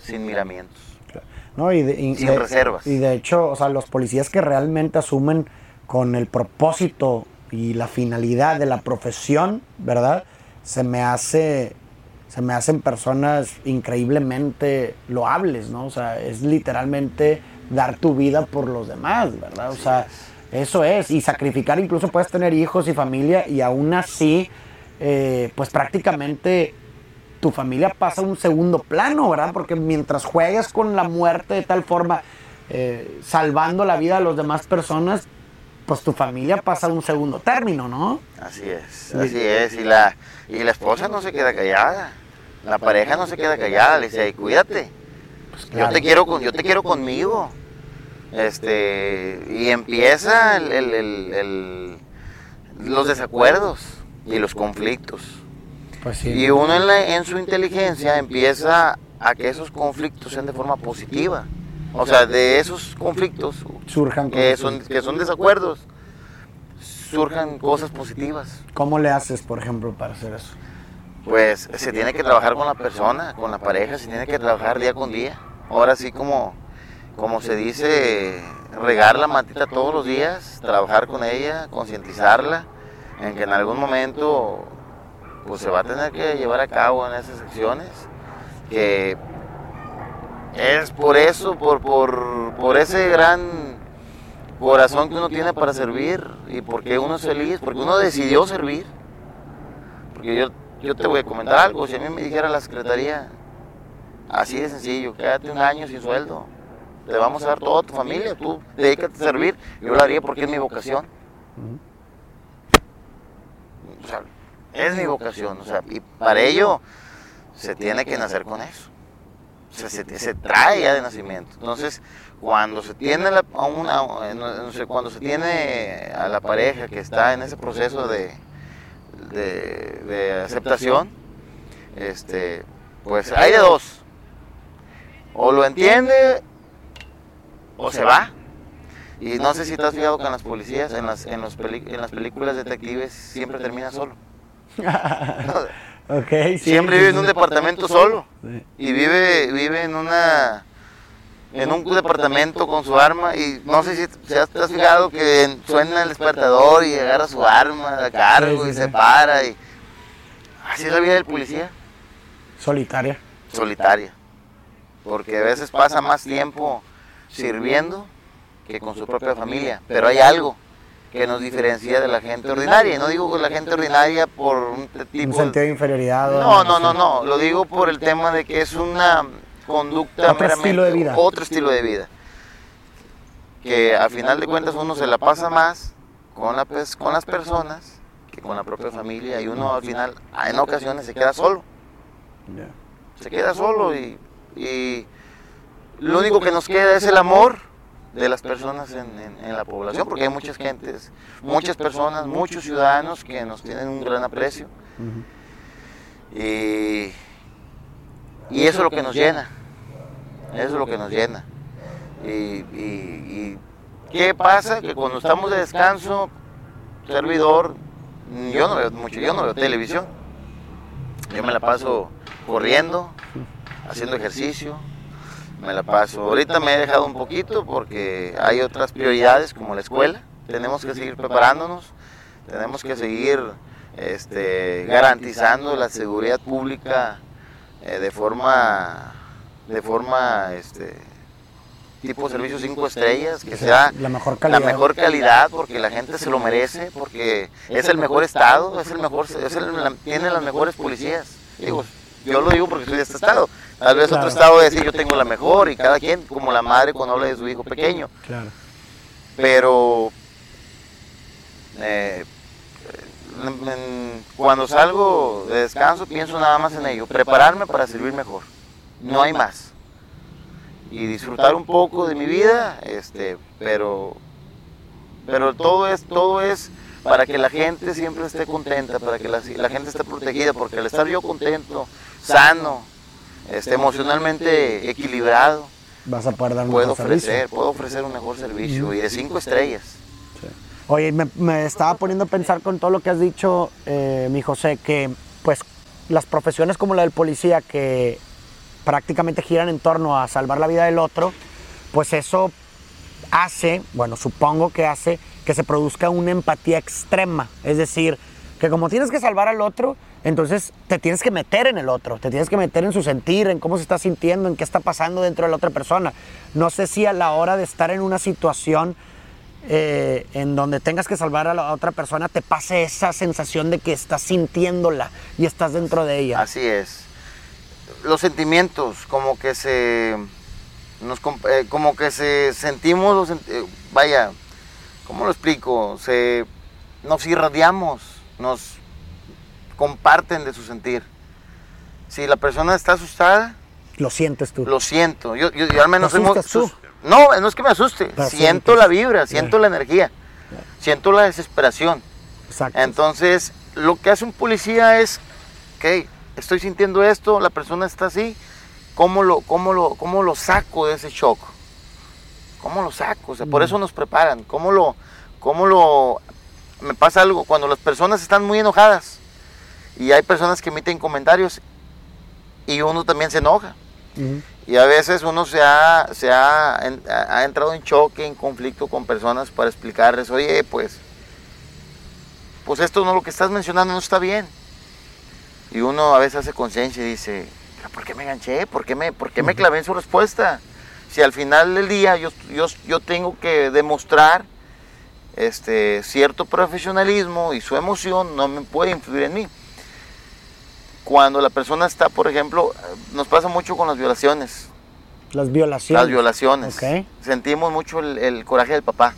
sin miramientos. ¿no? Y de, y Sin de- reservas. Y de hecho, o sea, los policías que realmente asumen con el propósito y la finalidad de la profesión, ¿verdad? Se me hace, se me hacen personas increíblemente loables, ¿no? O sea, es literalmente dar tu vida por los demás, ¿verdad? O sea, eso es, y sacrificar, incluso puedes tener hijos y familia y aún así, eh, pues prácticamente tu familia pasa a un segundo plano, ¿verdad? Porque mientras juegues con la muerte de tal forma, eh, salvando la vida de las demás personas, pues tu familia pasa a un segundo término, ¿no? Así es, así es. Y la, y la esposa no se queda callada. La pareja no se queda callada. Le dice, "Ey, cuídate. Yo claro. te quiero con, yo te quiero conmigo. Este, y empieza el- el- los desacuerdos y los conflictos. Pues sí. Y uno en, la- en su inteligencia empieza a que esos conflictos sean de forma positiva. O sea, de esos conflictos surjan que son, que son desacuerdos, surjan cosas positivas. ¿Cómo le haces, por ejemplo, para hacer eso? Pues se tiene que trabajar con la persona, con la pareja, se tiene que trabajar día con día. Ahora sí como, como se dice, regar la matita todos los días, trabajar con ella, concientizarla en que en algún momento pues se va a tener que llevar a cabo en esas secciones, que es por eso, por, por, por ese gran corazón que uno tiene para servir y porque uno es feliz, porque uno decidió servir. Porque yo, yo te voy a comentar algo, si a mí me dijera la secretaría, así de sencillo, quédate un año sin sueldo, te vamos a dar toda tu familia, tú dedícate a servir, yo lo haría porque es mi vocación. O sea, es mi vocación, o sea, y para ello se tiene que nacer con eso. O sea, se, se trae ya de nacimiento. Entonces, cuando se tiene la, a una, no sé, cuando se tiene a la pareja que está en ese proceso de, de, de aceptación, este, pues hay de dos. O lo entiende o se va. Y no sé si te has fijado en las policías, en las, en los en las películas detectives, siempre termina solo. okay, siempre vive en un departamento solo. Y vive, vive en una en un departamento con su arma y no sé si te has fijado que suena el despertador y agarra su arma a cargo y se para y así es la vida del policía. Solitaria. Solitaria. Porque a veces pasa más tiempo sirviendo que con su propia familia, pero hay algo que nos diferencia de la gente ordinaria. Y no digo con la gente ordinaria por un tipo... Un sentido de inferioridad. No, no, no, no. Lo digo por el tema de que es una conducta otro estilo de vida. Otro estilo de vida. Que a final de cuentas uno se la pasa más con, la, con las personas que con la propia familia y uno al final en ocasiones se queda solo. Se queda solo y, y, lo único que nos queda es el amor de las personas en, en, la población, porque hay muchas gentes, muchas personas, muchos ciudadanos que nos tienen un gran aprecio. Y y eso es lo que nos llena. Eso es lo que nos llena. Y, ¿qué pasa? Que cuando estamos de descanso, servidor, yo no veo mucho, yo no veo televisión. Yo me la paso corriendo, haciendo ejercicio, me la paso. Ahorita me he dejado un poquito porque hay otras prioridades como la escuela. Tenemos que seguir preparándonos, tenemos que seguir este, garantizando la seguridad pública eh, de forma, de forma, este, tipo servicio cinco estrellas, que sea la mejor calidad. La mejor calidad porque la gente se lo merece, porque es el mejor estado, es el mejor, es el, tiene las mejores policías. Digo, yo lo digo porque soy de este estado. Tal vez otro estado decir yo tengo la mejor y cada quien, como la madre cuando habla de su hijo pequeño. Claro. Pero eh, cuando salgo de descanso pienso nada más en ello, prepararme para servir mejor. No hay más. Y disfrutar un poco de mi vida, este, pero pero todo es todo es para que la gente siempre esté contenta, para que la, gente esté protegida, porque al estar yo contento, sano, este, emocionalmente equilibrado, vas a poder dar puedo ofrecer, puedo ofrecer un mejor servicio y de cinco estrellas. Oye, me, estaba poniendo a pensar con todo lo que has dicho, eh, mi José, que pues las profesiones como la del policía que prácticamente giran en torno a salvar la vida del otro, pues eso hace, bueno, supongo que hace que se produzca una empatía extrema. Es decir, que como tienes que salvar al otro, entonces te tienes que meter en el otro, te tienes que meter en su sentir, en cómo se está sintiendo, en qué está pasando dentro de la otra persona. No sé si a la hora de estar en una situación eh, en donde tengas que salvar a la otra persona, te pase esa sensación de que estás sintiéndola y estás dentro de ella. Así es. Los sentimientos, como que se. Nos, eh, como que se sentimos, eh, vaya, ¿cómo lo explico? Se, nos irradiamos, nos comparten de su sentir. Si la persona está asustada, lo sientes tú. Lo siento. Yo, yo, al menos tú? No, no es que me asuste. siento la vibra, siento la energía, siento la desesperación. Exacto. Entonces, lo que hace un policía es, ok, estoy sintiendo esto, la persona está así, ¿cómo lo, cómo lo, cómo lo saco de ese shock? ¿Cómo lo saco? O sea, por mm. eso nos preparan. ¿Cómo lo, cómo lo... Me pasa algo, cuando las personas están muy enojadas y hay personas que emiten comentarios y uno también se enoja. Y a veces uno se, ha, se ha, ha, entrado en choque, en conflicto con personas para explicarles, oye, pues, pues esto no lo que estás mencionando no está bien. Y uno a veces hace conciencia y dice, ¿por qué me enganché? ¿Por qué me, por qué me clavé en su respuesta? Si al final del día yo, yo, yo tengo que demostrar este, cierto profesionalismo y su emoción no me puede influir en mí. Cuando la persona está, por ejemplo, nos pasa mucho con las violaciones. Las violaciones. Las violaciones. Ok. Sentimos mucho el, el coraje del papá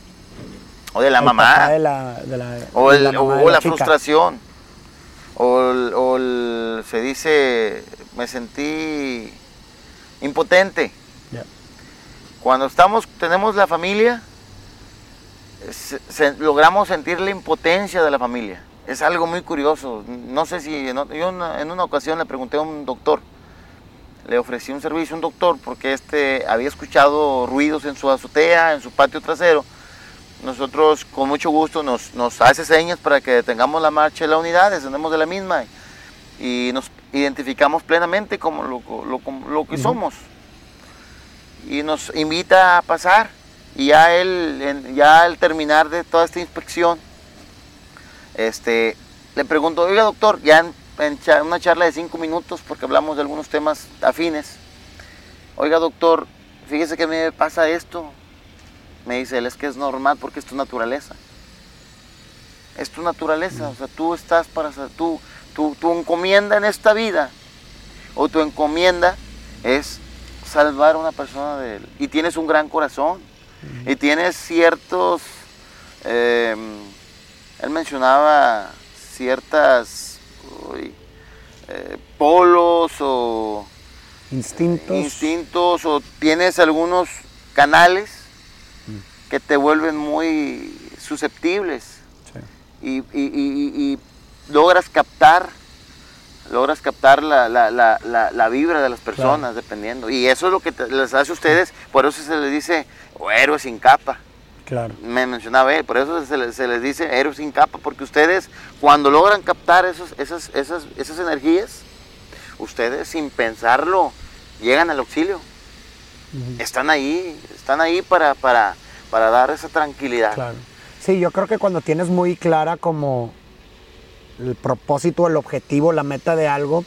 o de la El mamá de la, de la- o, de el- la o de la frustración o, el- o el- se dice me sentí impotente. Cuando estamos tenemos la familia se- se- logramos sentir la impotencia de la familia. Es algo muy curioso. No sé si en, yo una- en una ocasión le pregunté a un doctor le ofrecí un servicio a un doctor porque este había escuchado ruidos en su azotea en su patio trasero. Nosotros con mucho gusto nos, nos hace señas para que detengamos la marcha de la unidad, descendemos de la misma y nos identificamos plenamente como lo, lo- como lo que somos. Y nos invita a pasar. Y ya él, ya al terminar de toda esta inspección, este, le pregunto, oiga doctor, ya en, una charla de cinco minutos, porque hablamos de algunos temas afines, oiga doctor, fíjese que me pasa esto, me dice él, es que es normal porque es tu naturaleza. Es tu naturaleza, o sea, tú estás para, tú, tu, tu encomienda en esta vida, o tu encomienda es salvar a una persona de él. Y tienes un gran corazón, y tienes ciertos, eh, él mencionaba ciertas uy, eh, polos o Instintos. instintos o tienes algunos canales que te vuelven muy susceptibles Sí. y, y- y- y- y logras captar logras captar la, la- la- la- vibra de las personas dependiendo y eso es lo que te- les hace a ustedes por eso se les dice "Oh, héroes sin capa Claro. me mencionaba él, por eso se les, se les dice héroes sin capa, porque ustedes cuando logran captar esos, esas, esas, esas energías, ustedes sin pensarlo llegan al auxilio. Están ahí, están ahí para, para, para dar esa tranquilidad. Claro. Sí, yo creo que cuando tienes muy clara como el propósito, el objetivo, la meta de algo,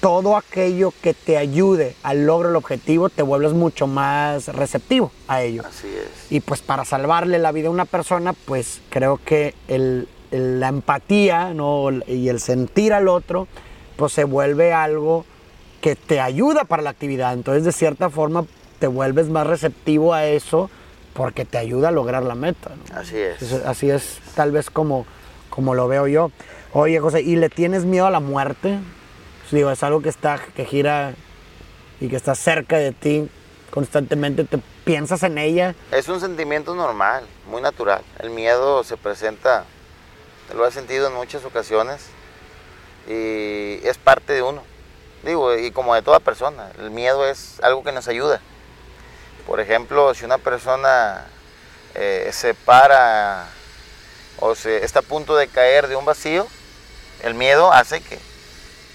todo aquello que te ayude al logro del objetivo te vuelves mucho más receptivo a ello. Así es. Y pues para salvarle la vida a una persona, pues creo que el- el- la empatía ¿no? y el sentir al otro, pues se vuelve algo que te ayuda para la actividad. Entonces, de cierta forma, te vuelves más receptivo a eso porque te ayuda a lograr la meta. ¿no? Así es. Así es tal vez como, como lo veo yo. Oye, José, ¿y le tienes miedo a la muerte? Digo, es algo que está, que gira y que está cerca de ti constantemente. ¿Te piensas en ella? Es un sentimiento normal, muy natural. El miedo se presenta, lo he sentido en muchas ocasiones y es parte de uno. Digo, y como de toda persona, el miedo es algo que nos ayuda. Por ejemplo, si una persona eh, se para o se está a punto de caer de un vacío, el miedo hace que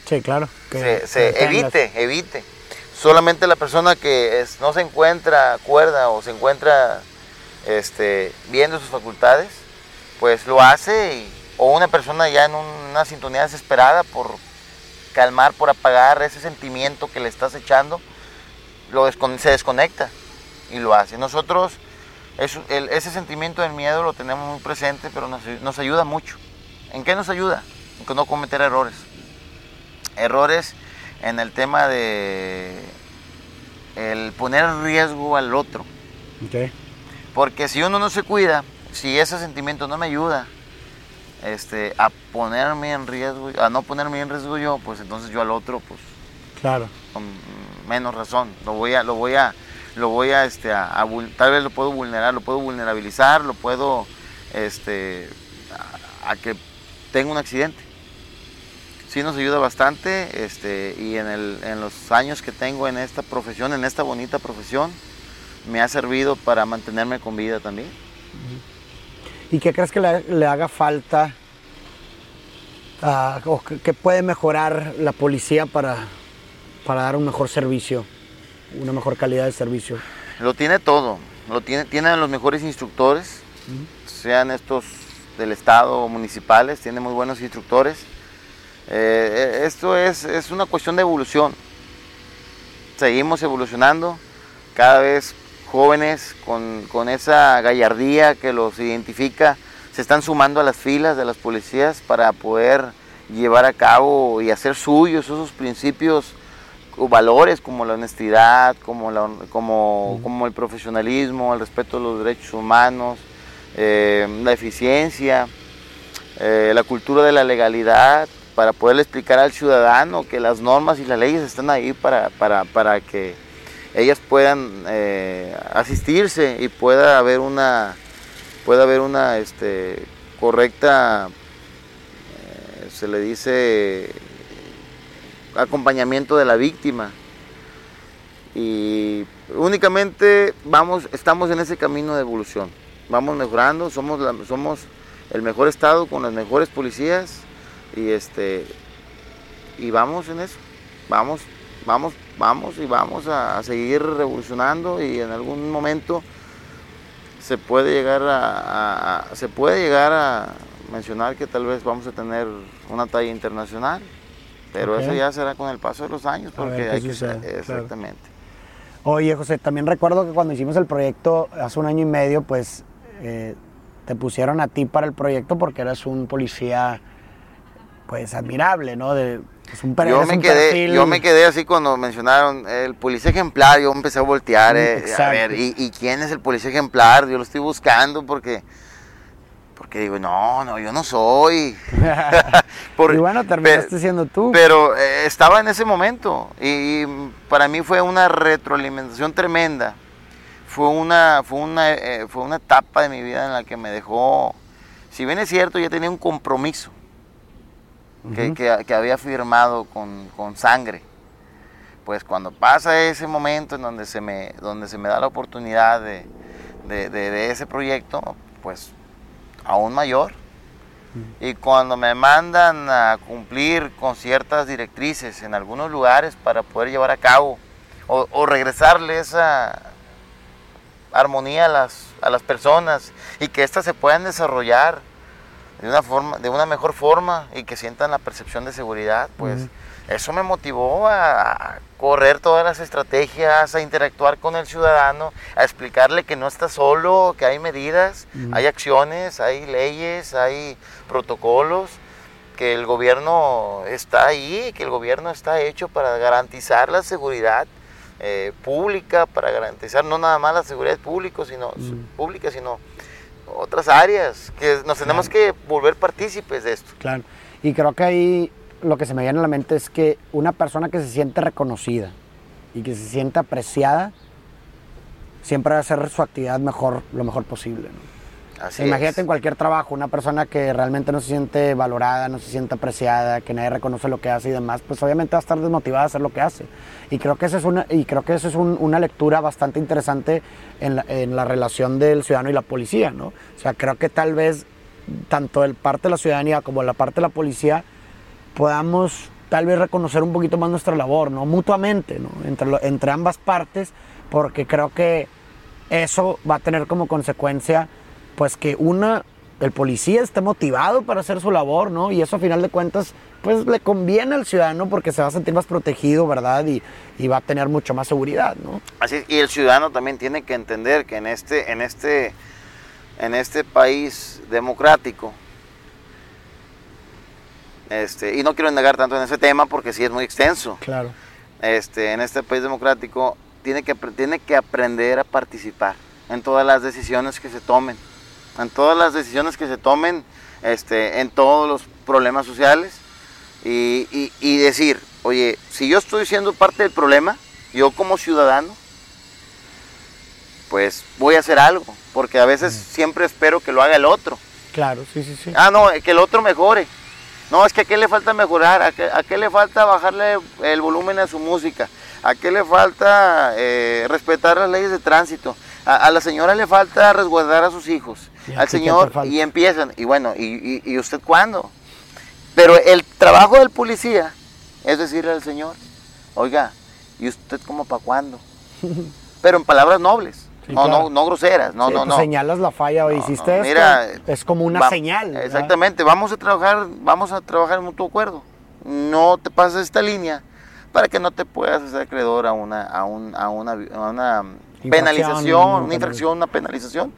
Sí, claro. que se, evite, evite. Solamente la persona que es- no se encuentra cuerda o se encuentra este, viendo sus facultades, pues lo hace, y- o una persona ya en un- una sintonía desesperada por calmar, por apagar ese sentimiento que le estás echando, lo se desconecta y lo hace. Nosotros es- el- ese sentimiento del miedo lo tenemos muy presente, pero nos, nos ayuda mucho. ¿En qué nos ayuda? En no cometer errores errores en el tema de el poner en riesgo al otro. Ok. Porque si uno no se cuida, si ese sentimiento no me ayuda este, a ponerme en riesgo, a no ponerme en riesgo yo, pues entonces yo al otro, pues Claro. con menos razón, lo voy a, lo voy a, lo voy a, este, a, a tal vez lo puedo vulnerar, lo puedo vulnerabilizar, lo puedo, este, a, a que tenga un accidente. Sí nos ayuda bastante, este, y en, el, en los años que tengo en esta profesión, en esta bonita profesión, me ha servido para mantenerme con vida también. ¿Y qué crees que le, le haga falta ah, o que puede mejorar la policía para, para dar un mejor servicio, una mejor calidad de servicio? Lo tiene todo, lo tiene, tienen los mejores instructores, sean estos del estado o municipales, tiene muy buenos instructores. Eh, esto es, es una cuestión de evolución. Seguimos evolucionando, cada vez jóvenes con, con esa gallardía que los identifica se están sumando a las filas de las policías para poder llevar a cabo y hacer suyos esos principios valores como la honestidad, como, la, como, como el profesionalismo, el respeto a los derechos humanos, eh, la eficiencia, eh, la cultura de la legalidad, para poderle explicar al ciudadano que las normas y las leyes están ahí para, para, para que ellas puedan eh, asistirse y pueda haber una pueda haber una este, correcta se le dice acompañamiento de la víctima. Y únicamente vamos estamos en ese camino de evolución. Vamos mejorando somos somos el mejor estado con las mejores policías y este y vamos en eso. Vamos vamos vamos y vamos a, seguir revolucionando y en algún momento se puede llegar a, se puede llegar a mencionar que tal vez vamos a tener una talla internacional pero eso ya será con el paso de los años porque hay que exactamente oye José también recuerdo que cuando hicimos el proyecto hace un año y medio pues eh, te pusieron a ti para el proyecto porque eras un policía pues admirable, ¿no? De, pues, un, yo, me quedé, yo me quedé así cuando mencionaron el policía ejemplar, yo empecé a voltear, eh, a ver, ¿y, quién es el policía ejemplar? Yo lo estoy buscando porque, porque digo, no, no, yo no soy. y bueno, terminaste siendo tú. Pero eh, estaba en ese momento y, para mí fue una retroalimentación tremenda. Fue una, fue, una, eh, fue una etapa de mi vida en la que me dejó, si bien es cierto, ya tenía un compromiso que, había firmado con, sangre. Pues cuando pasa ese momento en donde se me, donde se me da la oportunidad de, ese proyecto, pues aún mayor. Y cuando me mandan a cumplir con ciertas directrices en algunos lugares para poder llevar a cabo o, o regresarle esa armonía a las, a las personas y que éstas se puedan desarrollar de una forma, de una mejor forma y que sientan la percepción de seguridad, pues eso me motivó a correr todas las estrategias, a interactuar con el ciudadano, a explicarle que no está solo, que hay medidas, hay acciones, hay leyes, hay protocolos, que el gobierno está ahí, que el gobierno está hecho para garantizar la seguridad eh, pública, para garantizar no nada más la seguridad pública, sino, pública, sino otras áreas, que nos tenemos que volver partícipes de esto. Claro, y creo que ahí lo que se me viene a la mente es que una persona que se siente reconocida y que se siente apreciada, siempre va a hacer su actividad mejor, lo mejor posible. Imagínate en cualquier trabajo, una persona que realmente no se siente valorada, no se siente apreciada, que nadie reconoce lo que hace y demás, pues obviamente va a estar desmotivada a hacer lo que hace. Y creo que esa es una, y creo que eso es una lectura bastante interesante en la, en la, relación del ciudadano y la policía, ¿no? O sea, creo que tal vez tanto el parte de la ciudadanía como la parte de la policía podamos tal vez reconocer un poquito más nuestra labor, ¿no? Mutuamente, ¿no? Entre, entre ambas partes, porque creo que eso va a tener como consecuencia pues que una, el policía esté motivado para hacer su labor, ¿no? Y eso a final de cuentas, pues le conviene al ciudadano porque se va a sentir más protegido, ¿verdad? Y, va a tener mucho más seguridad, ¿no? Así es, y el ciudadano también tiene que entender que en este, en este, en este país democrático, este, y no quiero negar tanto en ese tema porque sí es muy extenso. Claro. Este, en este país democrático tiene que, tiene que aprender a participar en todas las decisiones que se tomen en todas las decisiones que se tomen, este, en todos los problemas sociales y, decir, oye, si yo estoy siendo parte del problema, yo como ciudadano, pues voy a hacer algo, porque a veces siempre espero que lo haga el otro. Claro, sí, sí, sí. Ah, no, que el otro mejore. No, es que a qué le falta mejorar, a qué, le falta bajarle el volumen a su música, a qué le falta eh, respetar las leyes de tránsito, a, la señora le falta resguardar a sus hijos, al señor, y empiezan, y bueno, y, usted cuándo? Pero el trabajo del policía es decirle al señor, oiga, ¿y usted cómo para cuándo? Pero en palabras nobles. No, no, no groseras, no, no, no. Señalas la falla o hiciste esto, mira, es como una señal. Exactamente, vamos a trabajar, vamos a trabajar en mutuo acuerdo. no te pases esta línea para que no te puedas hacer acreedor a una, a un, a una, a una penalización, una infracción, una penalización.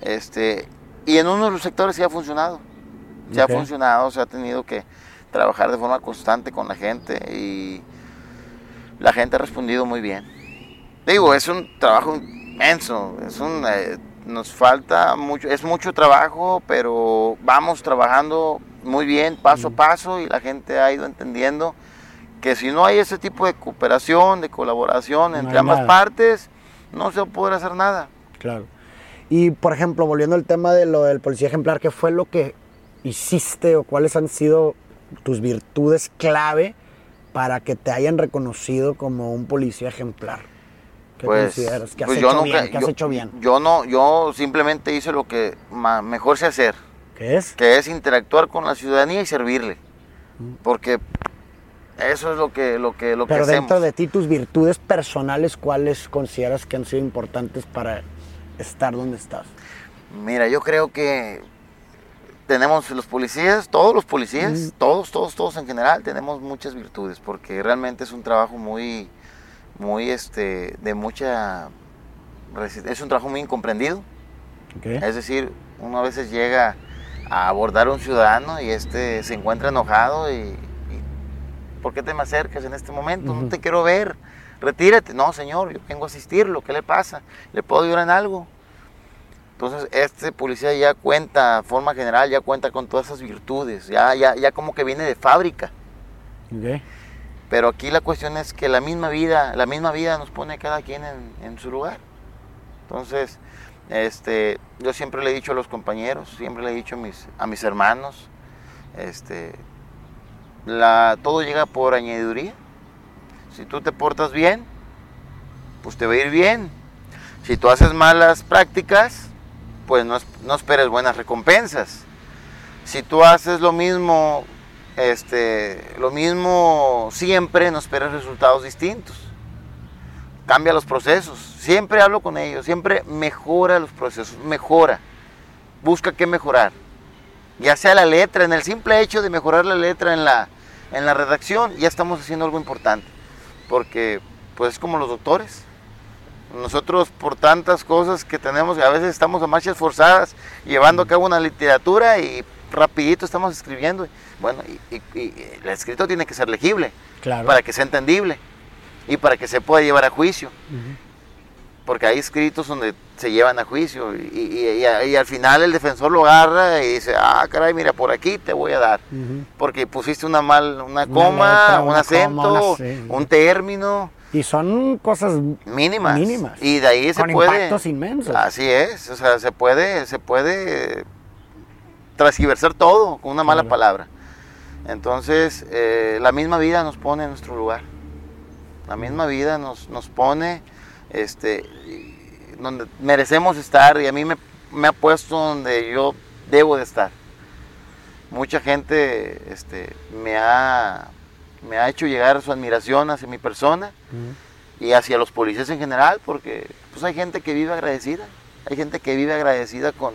Este, y en uno de los sectores sí ha funcionado. Sí ha funcionado, se ha tenido que trabajar de forma constante con la gente y la gente ha respondido muy bien. Digo, es un trabajo inmenso, es un, eh, nos falta mucho, es mucho trabajo, pero vamos trabajando muy bien, paso a paso, y la gente ha ido entendiendo que si no hay ese tipo de cooperación, de colaboración entre ambas partes, no se puede hacer nada. Claro. Y por ejemplo, volviendo al tema de lo del policía ejemplar, ¿qué fue lo que hiciste o cuáles han sido tus virtudes clave para que te hayan reconocido como un policía ejemplar? ¿Qué pues, consideras? ¿Qué has, pues hecho, bien? ¿Qué has hecho bien? Yo no, yo simplemente hice lo que mejor sé hacer. ¿Qué es? Que es interactuar con la ciudadanía y servirle. Mm. Porque eso es lo que, lo que, lo Pero que dentro de ti, tus virtudes personales, ¿cuáles consideras que han sido importantes para estar donde estás? Mira, yo creo que tenemos los policías, todos los policías, todos, todos, todos en general, tenemos muchas virtudes, porque realmente es un trabajo muy, muy, este, de mucha, es un trabajo muy incomprendido. Es decir, uno a veces llega a abordar a un ciudadano y este se encuentra enojado y, ¿por qué te me acercas en este momento? No te quiero ver, retírate. No, señor, yo vengo a asistirlo, ¿qué le pasa? ¿Le puedo ayudar en algo? Entonces, este policía ya cuenta, forma general, ya cuenta con todas esas virtudes, ya, ya, ya como que viene de fábrica. Pero aquí la cuestión es que la misma vida, la misma vida nos pone cada quien en, su lugar. Entonces, este, yo siempre le he dicho a los compañeros, siempre le he dicho a mis, a mis hermanos, este, la, todo llega por añadiduría. Si tú te portas bien, pues te va a ir bien. Si tú haces malas prácticas, pues no, no esperes buenas recompensas. Si tú haces lo mismo, este, lo mismo siempre, no esperes resultados distintos. Cambia los procesos. Siempre hablo con ellos, siempre mejora los procesos, mejora. Busca qué mejorar. Ya sea la letra, en el simple hecho de mejorar la letra en la, en la redacción, ya estamos haciendo algo importante. Porque, pues es como los doctores nosotros por tantas cosas que tenemos, a veces estamos a marchas forzadas, llevando a cabo una literatura y rapidito estamos escribiendo. Bueno, y, el escrito tiene que ser legible, para que sea entendible y para que se pueda llevar a juicio. Porque hay escritos donde se llevan a juicio y, al final el defensor lo agarra y dice, ah, caray, mira, por aquí te voy a dar. Porque pusiste una mal, una coma, un acento, un término. Y son cosas mínimas. mínimas y de ahí se con puede. impactos inmensos. Así es. O sea, se puede, se puede transgiversar todo con una mala palabra. Entonces, eh, la misma vida nos pone en nuestro lugar. La misma vida nos, nos pone este, donde merecemos estar y a mí me, me, ha puesto donde yo debo de estar. Mucha gente este, me ha me ha hecho llegar su admiración hacia mi persona y hacia los policías en general, porque pues hay gente que vive agradecida, hay gente que vive agradecida con,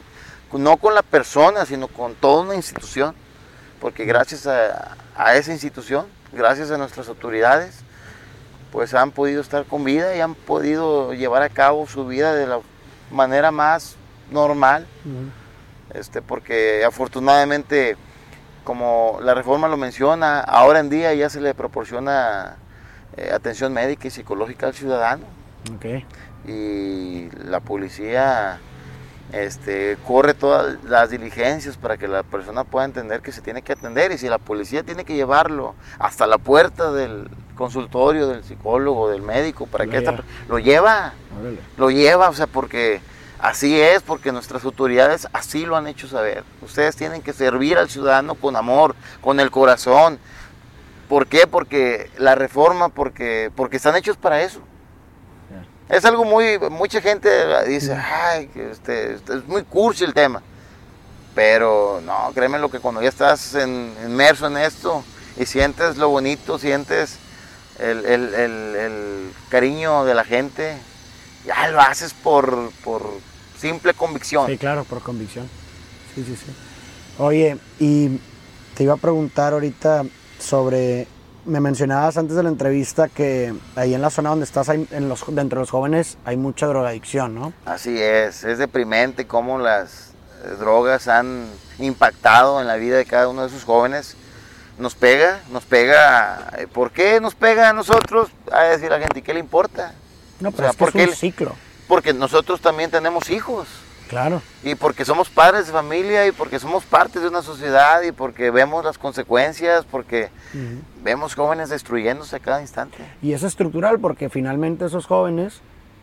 no con la persona, sino con toda una institución, porque gracias a, a esa institución, gracias a nuestras autoridades, pues han podido estar con vida y han podido llevar a cabo su vida de la manera más normal, este, porque afortunadamente como la reforma lo menciona, ahora en día ya se le proporciona eh, atención médica y psicológica al ciudadano. Y la policía este, corre todas las diligencias para que la persona pueda entender que se tiene que atender. Y si la policía tiene que llevarlo hasta la puerta del consultorio del psicólogo, del médico, para que lo lleva, lo lleva, o sea, porque Así es, porque nuestras autoridades así lo han hecho saber. Ustedes tienen que servir al ciudadano con amor, con el corazón. ¿Por qué? Porque la reforma, porque, porque están hechos para eso. Es algo muy, mucha gente dice, ay, este, es muy cursi el tema. Pero no, créeme lo que cuando ya estás inmerso en esto y sientes lo bonito, sientes el, el, cariño de la gente, ya lo haces por, por, simple convicción. Sí, claro, por convicción. Sí, sí, sí. Oye, y te iba a preguntar ahorita, sobre, me mencionabas antes de la entrevista que ahí en la zona donde estás, hay- en los, dentro de los jóvenes, hay mucha drogadicción, ¿no? Así es, es deprimente cómo las drogas han impactado en la vida de cada uno de esos jóvenes. Nos pega, nos pega. eh, ¿Por qué nos pega a nosotros? A decir la gente, ¿y qué le importa? No, O pero sea, es que es un ciclo, Porque nosotros también tenemos hijos. Claro. Y porque somos padres de familia y porque somos parte de una sociedad y porque vemos las consecuencias, porque vemos jóvenes destruyéndose a cada instante. Y es estructural porque finalmente esos jóvenes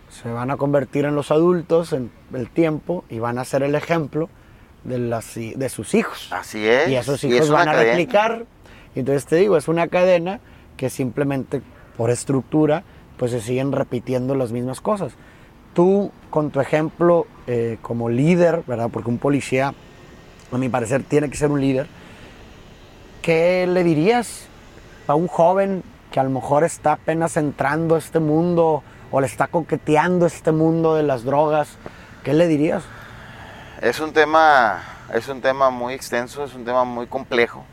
se van a convertir en los adultos en el tiempo y van a ser el ejemplo de, las, hi- de sus hijos. Así es. y esos y hijos es van a cadena. replicar. Y entonces te digo, es una cadena que simplemente por estructura pues se siguen repitiendo las mismas cosas. Tú, con tu ejemplo eh, como líder, ¿verdad? Porque un policía, a mi parecer, tiene que ser un líder. ¿Qué le dirías a un joven que a lo mejor está apenas entrando a este mundo o le está coqueteando este mundo de las drogas? ¿Qué le dirías? Es un tema, es un tema muy extenso, es un tema muy complejo.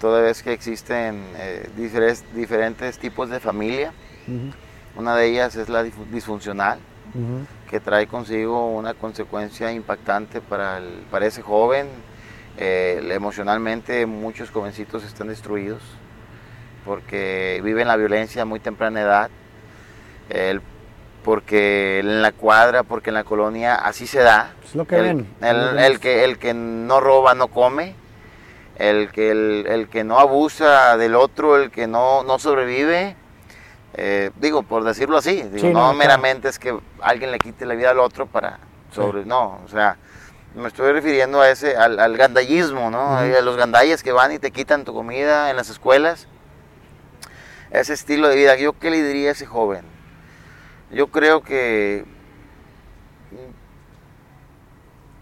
Toda vez que existen eh, diferes- diferentes tipos de familia, una de ellas es la que trae consigo una consecuencia impactante para, el- para ese joven. Eh, emocionalmente muchos jovencitos están destruidos porque viven la violencia a muy temprana edad, el- porque en la cuadra, porque en la colonia así se da. Es lo que el, ven. el- que el que, el que no roba no come, el que, el, el que no abusa del otro, el que no, no sobrevive. Eh, digo, por decirlo así, digo, Sí, no, no, claro. meramente es que alguien le quite la vida al otro para sobre, no, o sea, me estoy refiriendo a ese, al, al gandallismo, ¿no? A los gandalles que van y te quitan tu comida en las escuelas. Ese estilo de vida, ¿yo qué le diría a ese joven? Yo creo que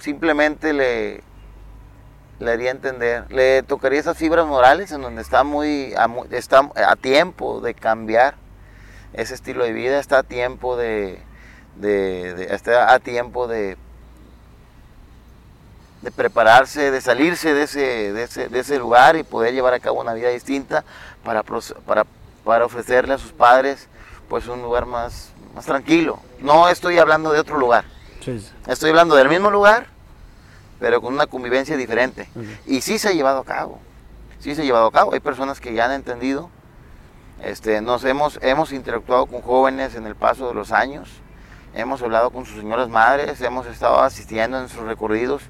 simplemente le, le haría entender, le tocaría esas fibras morales en donde está muy a, está a tiempo de cambiar ese estilo de vida, está a tiempo de, de- de- está a tiempo de de prepararse, de salirse de ese, de ese, de ese lugar y poder llevar a cabo una vida distinta para, para, para ofrecerle a sus padres pues un lugar más, más tranquilo. No estoy hablando de otro lugar, Sí, estoy hablando del mismo lugar, pero con una convivencia diferente. Y sí se ha llevado a cabo, sí se ha llevado a cabo. Hay personas que ya han entendido, este, nos hemos, hemos interactuado con jóvenes en el paso de los años, hemos hablado con sus señoras madres, hemos estado asistiendo en sus recorridos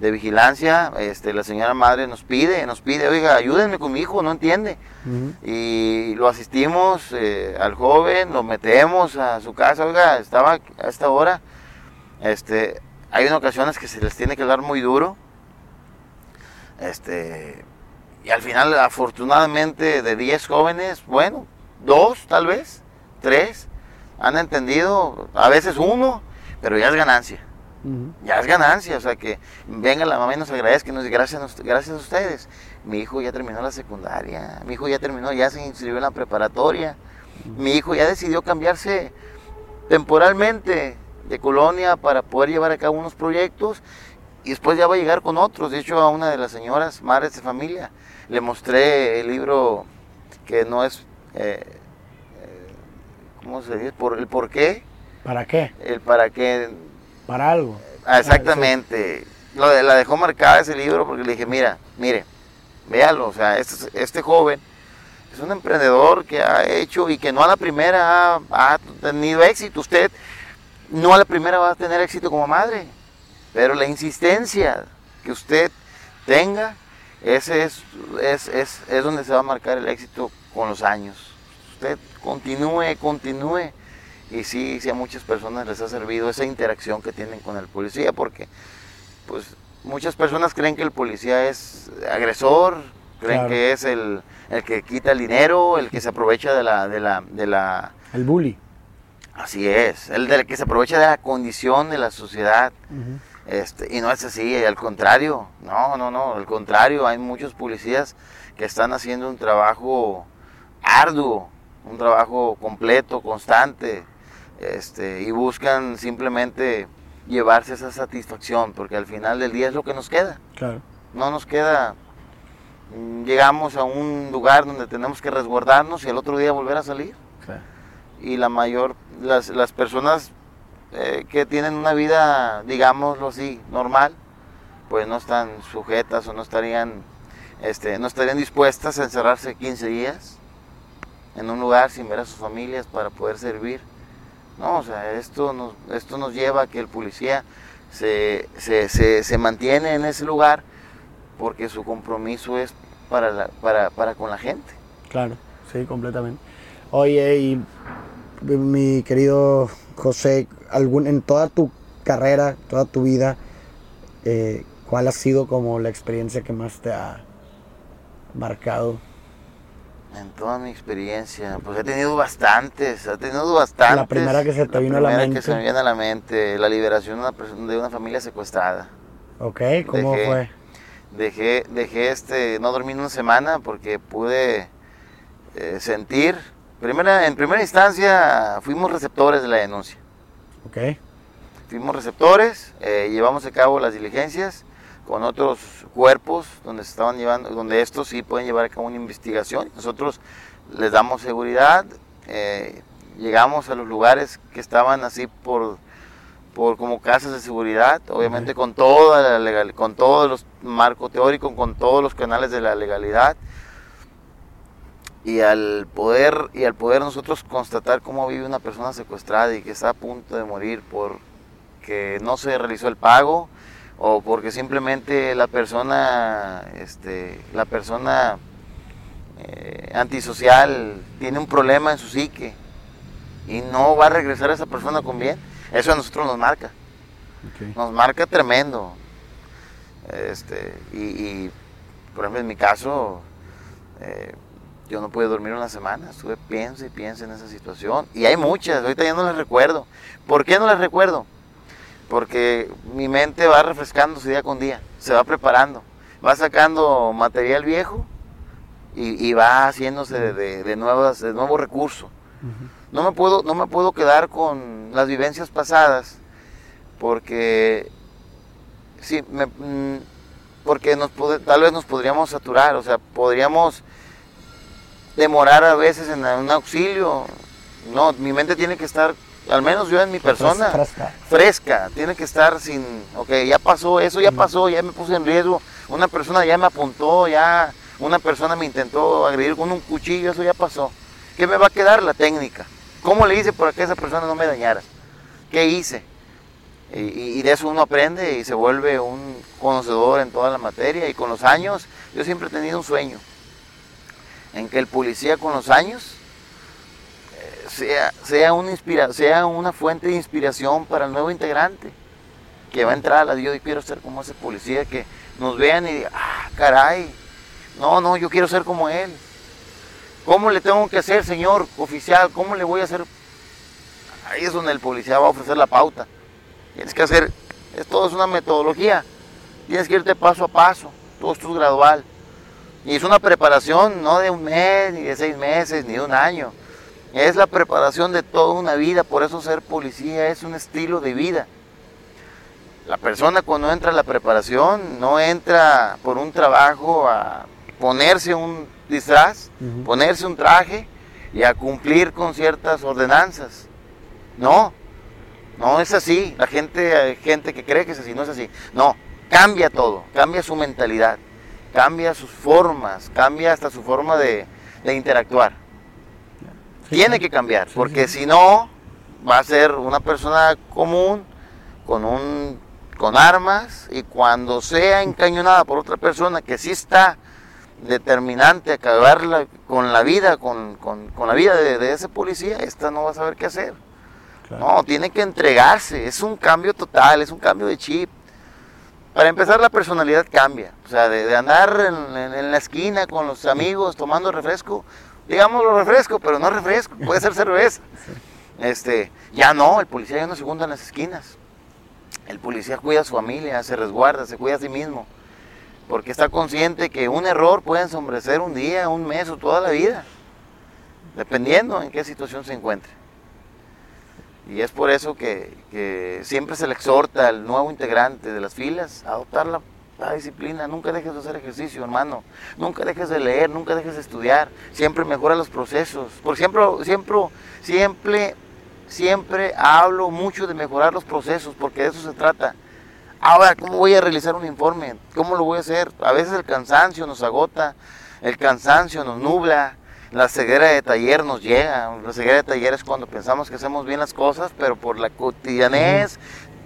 de vigilancia, este, la señora madre nos pide, nos pide, oiga, ayúdenme con mi hijo, no entiende. Y lo asistimos eh, al joven, lo metemos a su casa, oiga, estaba a esta hora. Este, hay ocasiones que se les tiene que hablar muy duro. Este, y al final, afortunadamente, de 10 jóvenes, bueno, dos tal vez, tres, han entendido, a veces uno, pero ya es ganancia ya es ganancia, o sea que venga la mamá y nos agradezca, nos gracias, gracias a ustedes. Mi hijo ya terminó la secundaria, mi hijo ya terminó, ya se inscribió en la preparatoria, mi hijo ya decidió cambiarse temporalmente de colonia para poder llevar a cabo unos proyectos y después ya va a llegar con otros. De hecho, a una de las señoras, madres de familia, le mostré el libro que no es, eh, eh, ¿cómo se dice? Por, el por qué, ¿Para qué? el para qué Para algo. Ah, exactamente. Lo de- la dejó marcada ese libro porque le dije, mira, mire, véalo, o sea, este, este joven es un emprendedor que ha hecho y que no a la primera ha, ha tenido éxito. Usted no a la primera va a tener éxito como madre, pero la insistencia que usted tenga, ese es, es, es, es donde se va a marcar el éxito con los años. Usted continúe, continúe. Y sí, sí a muchas personas les ha servido esa interacción que tienen con el policía, porque pues muchas personas creen que el policía es agresor, creen Claro. que es el, el que quita el dinero, el que se aprovecha de la, de la, de la, El bully. así es, el del que se aprovecha de la condición de la sociedad. Ujú. Este, y no es así, al contrario, no, no, no, al contrario, hay muchos policías que están haciendo un trabajo arduo, un trabajo completo, constante, este, y buscan simplemente llevarse esa satisfacción, porque al final del día es lo que nos queda, Claro. no nos queda llegamos a un lugar donde tenemos que resguardarnos y el otro día volver a salir. Y la mayor, las, las personas eh, que tienen una vida, digámoslo así, normal, pues no están sujetas o no estarían, este, no estarían dispuestas a encerrarse 15 días en un lugar sin ver a sus familias para poder servir. No, o sea, esto nos, esto nos lleva a que el policía se, se, se, se mantiene en ese lugar porque su compromiso es para, la, para, para con la gente. Claro, sí, completamente. Oye, y mi querido José, algún, en toda tu carrera, toda tu vida, eh, ¿cuál ha sido como la experiencia que más te ha marcado? En toda mi experiencia, pues he tenido bastantes, he tenido bastantes. La primera que se te vino a la primera mente. que se me viene a la mente, la liberación de una, persona, de una familia secuestrada. Ok, ¿cómo Dejé- fue? Dejé, dejé este, no dormí una semana porque pude eh, sentir, primera, en primera instancia fuimos receptores de la denuncia. Ok, Fuimos receptores, eh, llevamos a cabo las diligencias con otros cuerpos donde se estaban llevando, donde estos sí pueden llevar a cabo una investigación. Nosotros les damos seguridad, eh, llegamos a los lugares que estaban así por, por como casas de seguridad, obviamente con toda la legal, con todos los marco teórico, con todos los canales de la legalidad. Y al poder y al poder nosotros constatar cómo vive una persona secuestrada y que está a punto de morir porque no se realizó el pago o porque simplemente la persona este la persona eh, antisocial tiene un problema en su psique y no va a regresar esa persona con bien eso a nosotros nos marca nos marca tremendo. Este, y, y, por ejemplo, en mi caso, eh, yo no pude dormir una semana. Estuve piensa y piensa en esa situación. Y hay muchas, ahorita ya no las recuerdo. ¿Por qué no las recuerdo? Porque mi mente va refrescándose día con día, se va preparando, va sacando material viejo y, y va haciéndose de, de- de nuevas, de nuevo recurso. Ujú. No me puedo, no me puedo quedar con las vivencias pasadas porque sí, me- mm, porque nos tal vez nos podríamos saturar, o sea, podríamos demorar a veces en un auxilio. No, mi mente tiene que estar, al menos yo en mi persona, Fresca. fresca, tiene que estar sin, ok, ya pasó eso, ya pasó, ya me puse en riesgo, una persona ya me apuntó, ya una persona me intentó agredir con un cuchillo, eso ya pasó. ¿Qué me va a quedar? La técnica. ¿Cómo le hice para que esa persona no me dañara? ¿Qué hice? Y, y- y de eso uno aprende y se vuelve un conocedor en toda la materia y con los años, yo siempre he tenido un sueño, en que el policía con los años eh, sea, sea, una inspira, sea una fuente de inspiración para el nuevo integrante que va a entrar a la yo quiero ser como ese policía que nos vean y digan, ah, caray, no, no, yo quiero ser como él. ¿Cómo le tengo que hacer, señor oficial? ¿Cómo le voy a hacer? Ahí es donde el policía va a ofrecer la pauta. Tienes que hacer, es, todo es una metodología. Tienes que irte paso a paso, todo esto es gradual. Y es una preparación no de un mes, ni de seis meses, ni de un año. Es la preparación de toda una vida, por eso ser policía es un estilo de vida. La persona cuando entra a la preparación no entra por un trabajo a ponerse un disfraz, ponerse un traje y a cumplir con ciertas ordenanzas. No, no es así. La gente, hay gente que cree que es así, no es así. No, cambia todo, cambia su mentalidad, cambia sus formas, cambia hasta su forma de, de interactuar. Sí, Tiene sí. que cambiar, Sí, porque si no, va a ser una persona común, con, un, con armas, y cuando sea encañonada por otra persona que sí está determinante a acabarla con la vida, con, con- con la vida de, de ese policía, esta no va a saber qué hacer. Claro. No, tiene que entregarse, es un cambio total, es un cambio de chip. Para empezar, la personalidad cambia. O sea, de, de andar en, en- en la esquina con los amigos tomando refresco, digámoslo refresco, pero no refresco, puede ser cerveza. Este, ya no, el policía ya no se junta en las esquinas. El policía cuida a su familia, se resguarda, se cuida a sí mismo. Porque está consciente que un error puede ensombrecer un día, un mes o toda la vida. Dependiendo en qué situación se encuentre. Y es por eso que, siempre se le exhorta al nuevo integrante de las filas a adoptar la la disciplina, nunca dejes de hacer ejercicio, hermano. Nunca dejes de leer, nunca dejes de estudiar. Siempre mejora los procesos. Por siempre, siempre, siempre, siempre hablo mucho de mejorar los procesos, porque de eso se trata. Ahora, ¿cómo voy a realizar un informe? ¿Cómo lo voy a hacer? A veces el cansancio nos agota, el cansancio nos nubla, la ceguera de taller nos llega. La ceguera de taller es cuando pensamos que hacemos bien las cosas, pero por la cotidianez,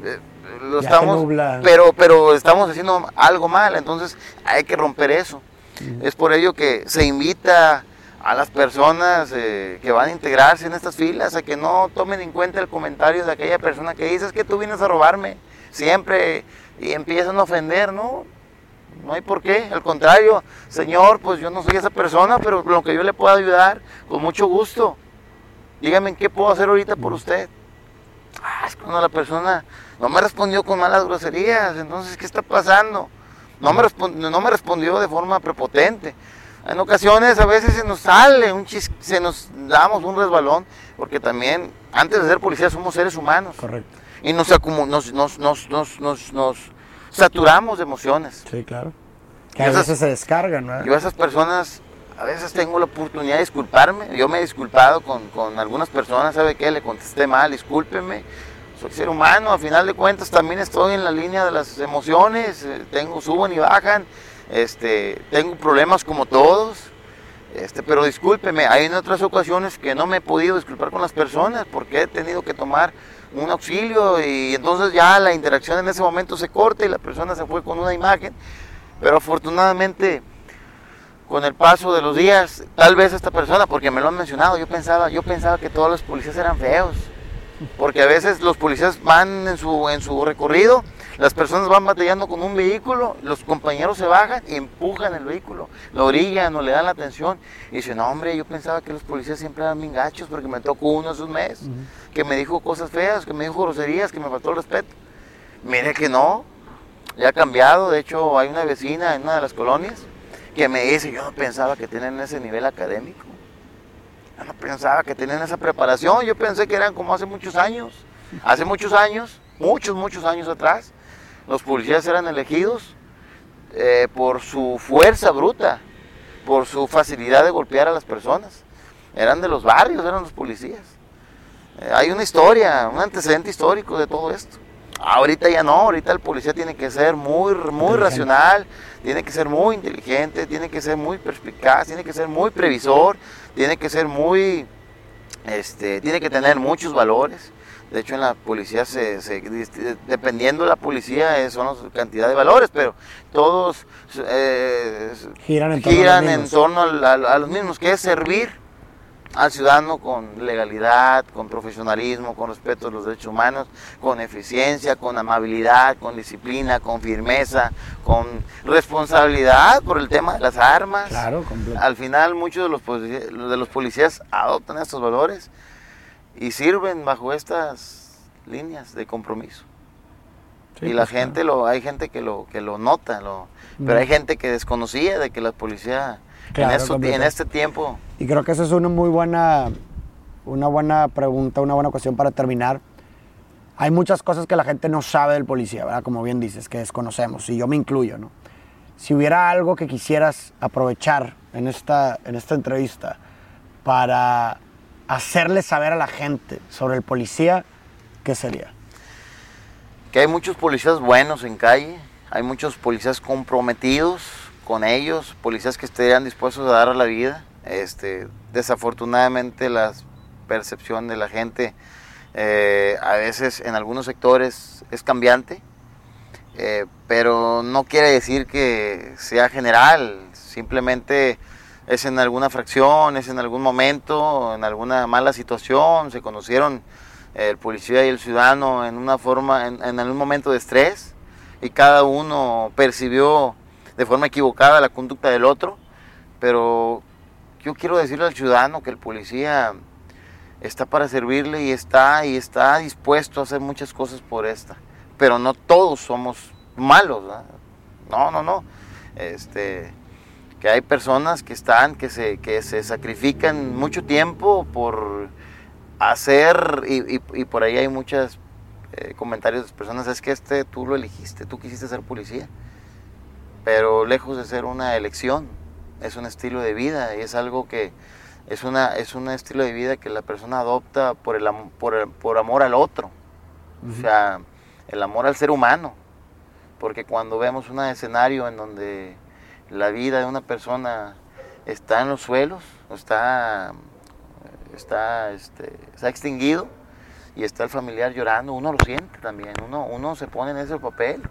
eh, lo estamos, pero, pero estamos haciendo algo mal, entonces hay que romper eso. Es por ello que se invita a las personas eh, que van a integrarse en estas filas a que no tomen en cuenta el comentario de aquella persona que dice es que tú vienes a robarme siempre y empiezan a ofender, ¿no? No hay por qué, al contrario, Señor, pues yo no soy esa persona, pero lo que yo le puedo ayudar, con mucho gusto. Dígame en qué puedo hacer ahorita por usted. Ah, es cuando la persona no me respondió con malas groserías, entonces, ¿qué está pasando? No me, no me respondió de forma prepotente. En ocasiones a veces se nos sale un chis se nos damos un resbalón, porque también antes de ser policía somos seres humanos. Correcto y nos, nos, nos, nos, nos, nos saturamos de emociones. Sí, claro. Que a veces se descargan, ¿no? Yo a esas personas a veces tengo la oportunidad de disculparme. Yo me he disculpado con, con, algunas personas, ¿sabe qué? Le contesté mal, discúlpeme. Soy ser humano, a final de cuentas también estoy en la línea de las emociones, eh, tengo, suben y bajan, este, tengo problemas como todos, este, pero discúlpeme, hay en otras ocasiones que no me he podido disculpar con las personas porque he tenido que tomar un auxilio y entonces ya la interacción en ese momento se corta y la persona se fue con una imagen. Pero afortunadamente con el paso de los días, tal vez esta persona, porque me lo han mencionado, yo pensaba, yo pensaba que todos los policías eran feos, porque a veces los policías van en su, en su recorrido las personas van batallando con un vehículo, los compañeros se bajan y empujan el vehículo, lo orillan o le dan la atención. Y dicen, no, hombre, yo pensaba que los policías siempre eran bien gachos porque me tocó uno esos meses, que me dijo cosas feas, que me dijo groserías, que me faltó el respeto. Mire que no, ya ha cambiado. De hecho, hay una vecina en una de las colonias que me dice, yo no pensaba que tienen ese nivel académico. Yo no pensaba que tenían esa preparación. Yo pensé que eran como hace muchos años. Hace muchos años, muchos, muchos años atrás, los policías eran elegidos eh, por su fuerza bruta, por su facilidad de golpear a las personas. Eran de los barrios, eran los policías. Eh, hay una historia, un antecedente histórico de todo esto. Ahorita ya no, ahorita el policía tiene que ser muy, muy racional, tiene que ser muy inteligente, tiene que ser muy perspicaz, tiene que ser muy previsor, tiene que ser muy, este, tiene que tener muchos valores. De hecho, en la policía, se, dependiendo de la policía, son las cantidad de valores, pero todos eh, giran en torno, a, los mismos, que es servir al ciudadano con legalidad, con profesionalismo, con respeto a los derechos humanos, con eficiencia, con amabilidad, con disciplina, con firmeza, con responsabilidad por el tema de las armas. Claro, Al final muchos de los, de los policías adoptan estos valores y sirven bajo estas líneas de compromiso. y la pues, gente lo, hay gente que lo, que lo nota, lo, pero hay gente que desconocía de que la policía en, este tiempo. Y creo que esa es una muy buena, una buena pregunta, una buena cuestión para terminar. Hay muchas cosas que la gente no sabe del policía, ¿verdad? Como bien dices, que desconocemos, y yo me incluyo, ¿no? Si hubiera algo que quisieras aprovechar en esta, en esta entrevista para hacerle saber a la gente sobre el policía, ¿qué sería? Que hay muchos policías buenos en calle, hay muchos policías comprometidos con ellos, policías que estarían dispuestos a dar la vida. Este, desafortunadamente la percepción de la gente eh, a veces en algunos sectores es cambiante, eh, pero no quiere decir que sea general, simplemente es en alguna fracción, es en algún momento, en alguna mala situación, se conocieron el policía y el ciudadano en una forma, en, en algún momento de estrés y cada uno percibió de forma equivocada la conducta del otro, pero yo quiero decirle al ciudadano que el policía está para servirle y está y está dispuesto a hacer muchas cosas por esta, pero no todos somos malos, no, no, no, este que hay personas que están, que se, que se sacrifican mucho tiempo por hacer, y, por ahí hay muchos eh, comentarios de personas, es que este tú lo elegiste, tú quisiste ser policía. pero lejos de ser una elección, es un estilo de vida y es algo que es, una, es un estilo de vida que la persona adopta por, el, por, por amor al otro, o sea, el amor al ser humano, porque cuando vemos un escenario en donde la vida de una persona está en los suelos, está, está, este, está extinguido y está el familiar llorando, uno lo siente también, uno, uno se pone en ese papel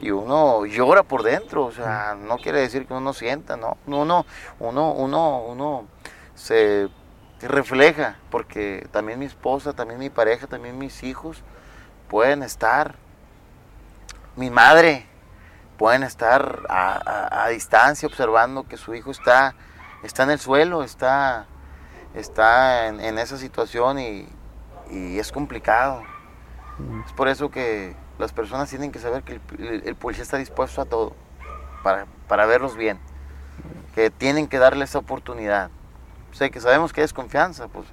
y uno llora por dentro, o sea, no quiere decir que uno sienta, no, uno, uno, uno, uno se refleja, porque también mi esposa, también mi pareja, también mis hijos pueden estar, mi madre, pueden estar a, distancia observando que su hijo está, está en el suelo, está, está en, esa situación y, es complicado. Es por eso que las personas tienen que saber que el, policía está dispuesto a todo para, para, verlos bien, que tienen que darle esa oportunidad. O sea, que sabemos que es confianza, pues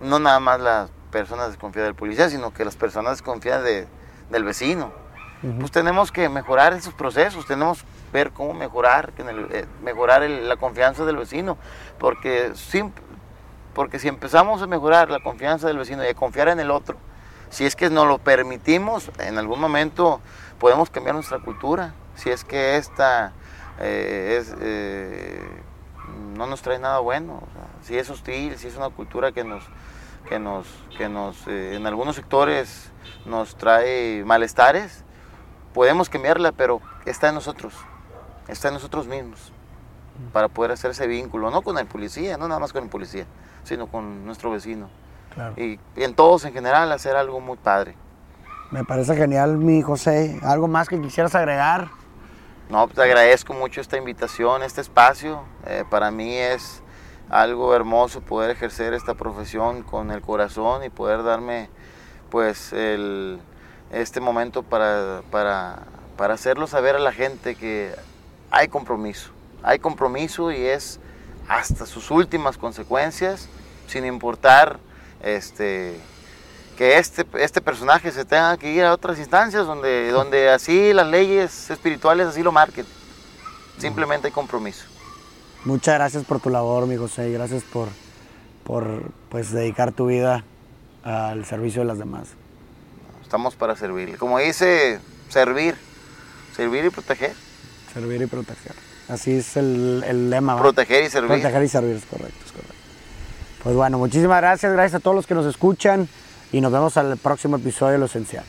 no nada más las personas desconfían del policía, sino que las personas desconfían de, del vecino. Pues tenemos que mejorar esos procesos, tenemos que ver cómo mejorar, eh, mejorar la confianza del vecino, porque, porque si empezamos a mejorar la confianza del vecino y a confiar en el otro, si es que nos lo permitimos, en algún momento podemos cambiar nuestra cultura. Si es que esta eh, eh, no nos trae nada bueno, si es hostil, si es una cultura que nos, que nos, que nos en algunos sectores nos trae malestares, podemos cambiarla, pero está en nosotros, está en nosotros mismos para poder hacer ese vínculo, no con el policía, no nada más con el policía, sino con nuestro vecino. Y, en todos en general hacer algo muy padre. Me parece genial, mi José. ¿Algo más que quisieras agregar? No, pues agradezco mucho esta invitación, este espacio. Eh, para mí es algo hermoso poder ejercer esta profesión con el corazón y poder darme pues el, este momento para, para, para hacerlo saber a la gente que hay compromiso. Hay compromiso y es hasta sus últimas consecuencias, sin importar este, que este, este personaje se tenga que ir a otras instancias donde, donde así las leyes espirituales así lo marquen. Simplemente hay compromiso. Muchas gracias por tu labor, mi José, y gracias por, por pues, dedicar tu vida al servicio de las demás. Estamos para servir. Como dice, servir, servir y proteger. Servir y proteger. Así es el, el lema. Proteger y servir. Proteger y servir, es correcto, es correcto. Pues bueno, muchísimas gracias, gracias a todos los que nos escuchan y nos vemos al próximo episodio de Lo Esencial.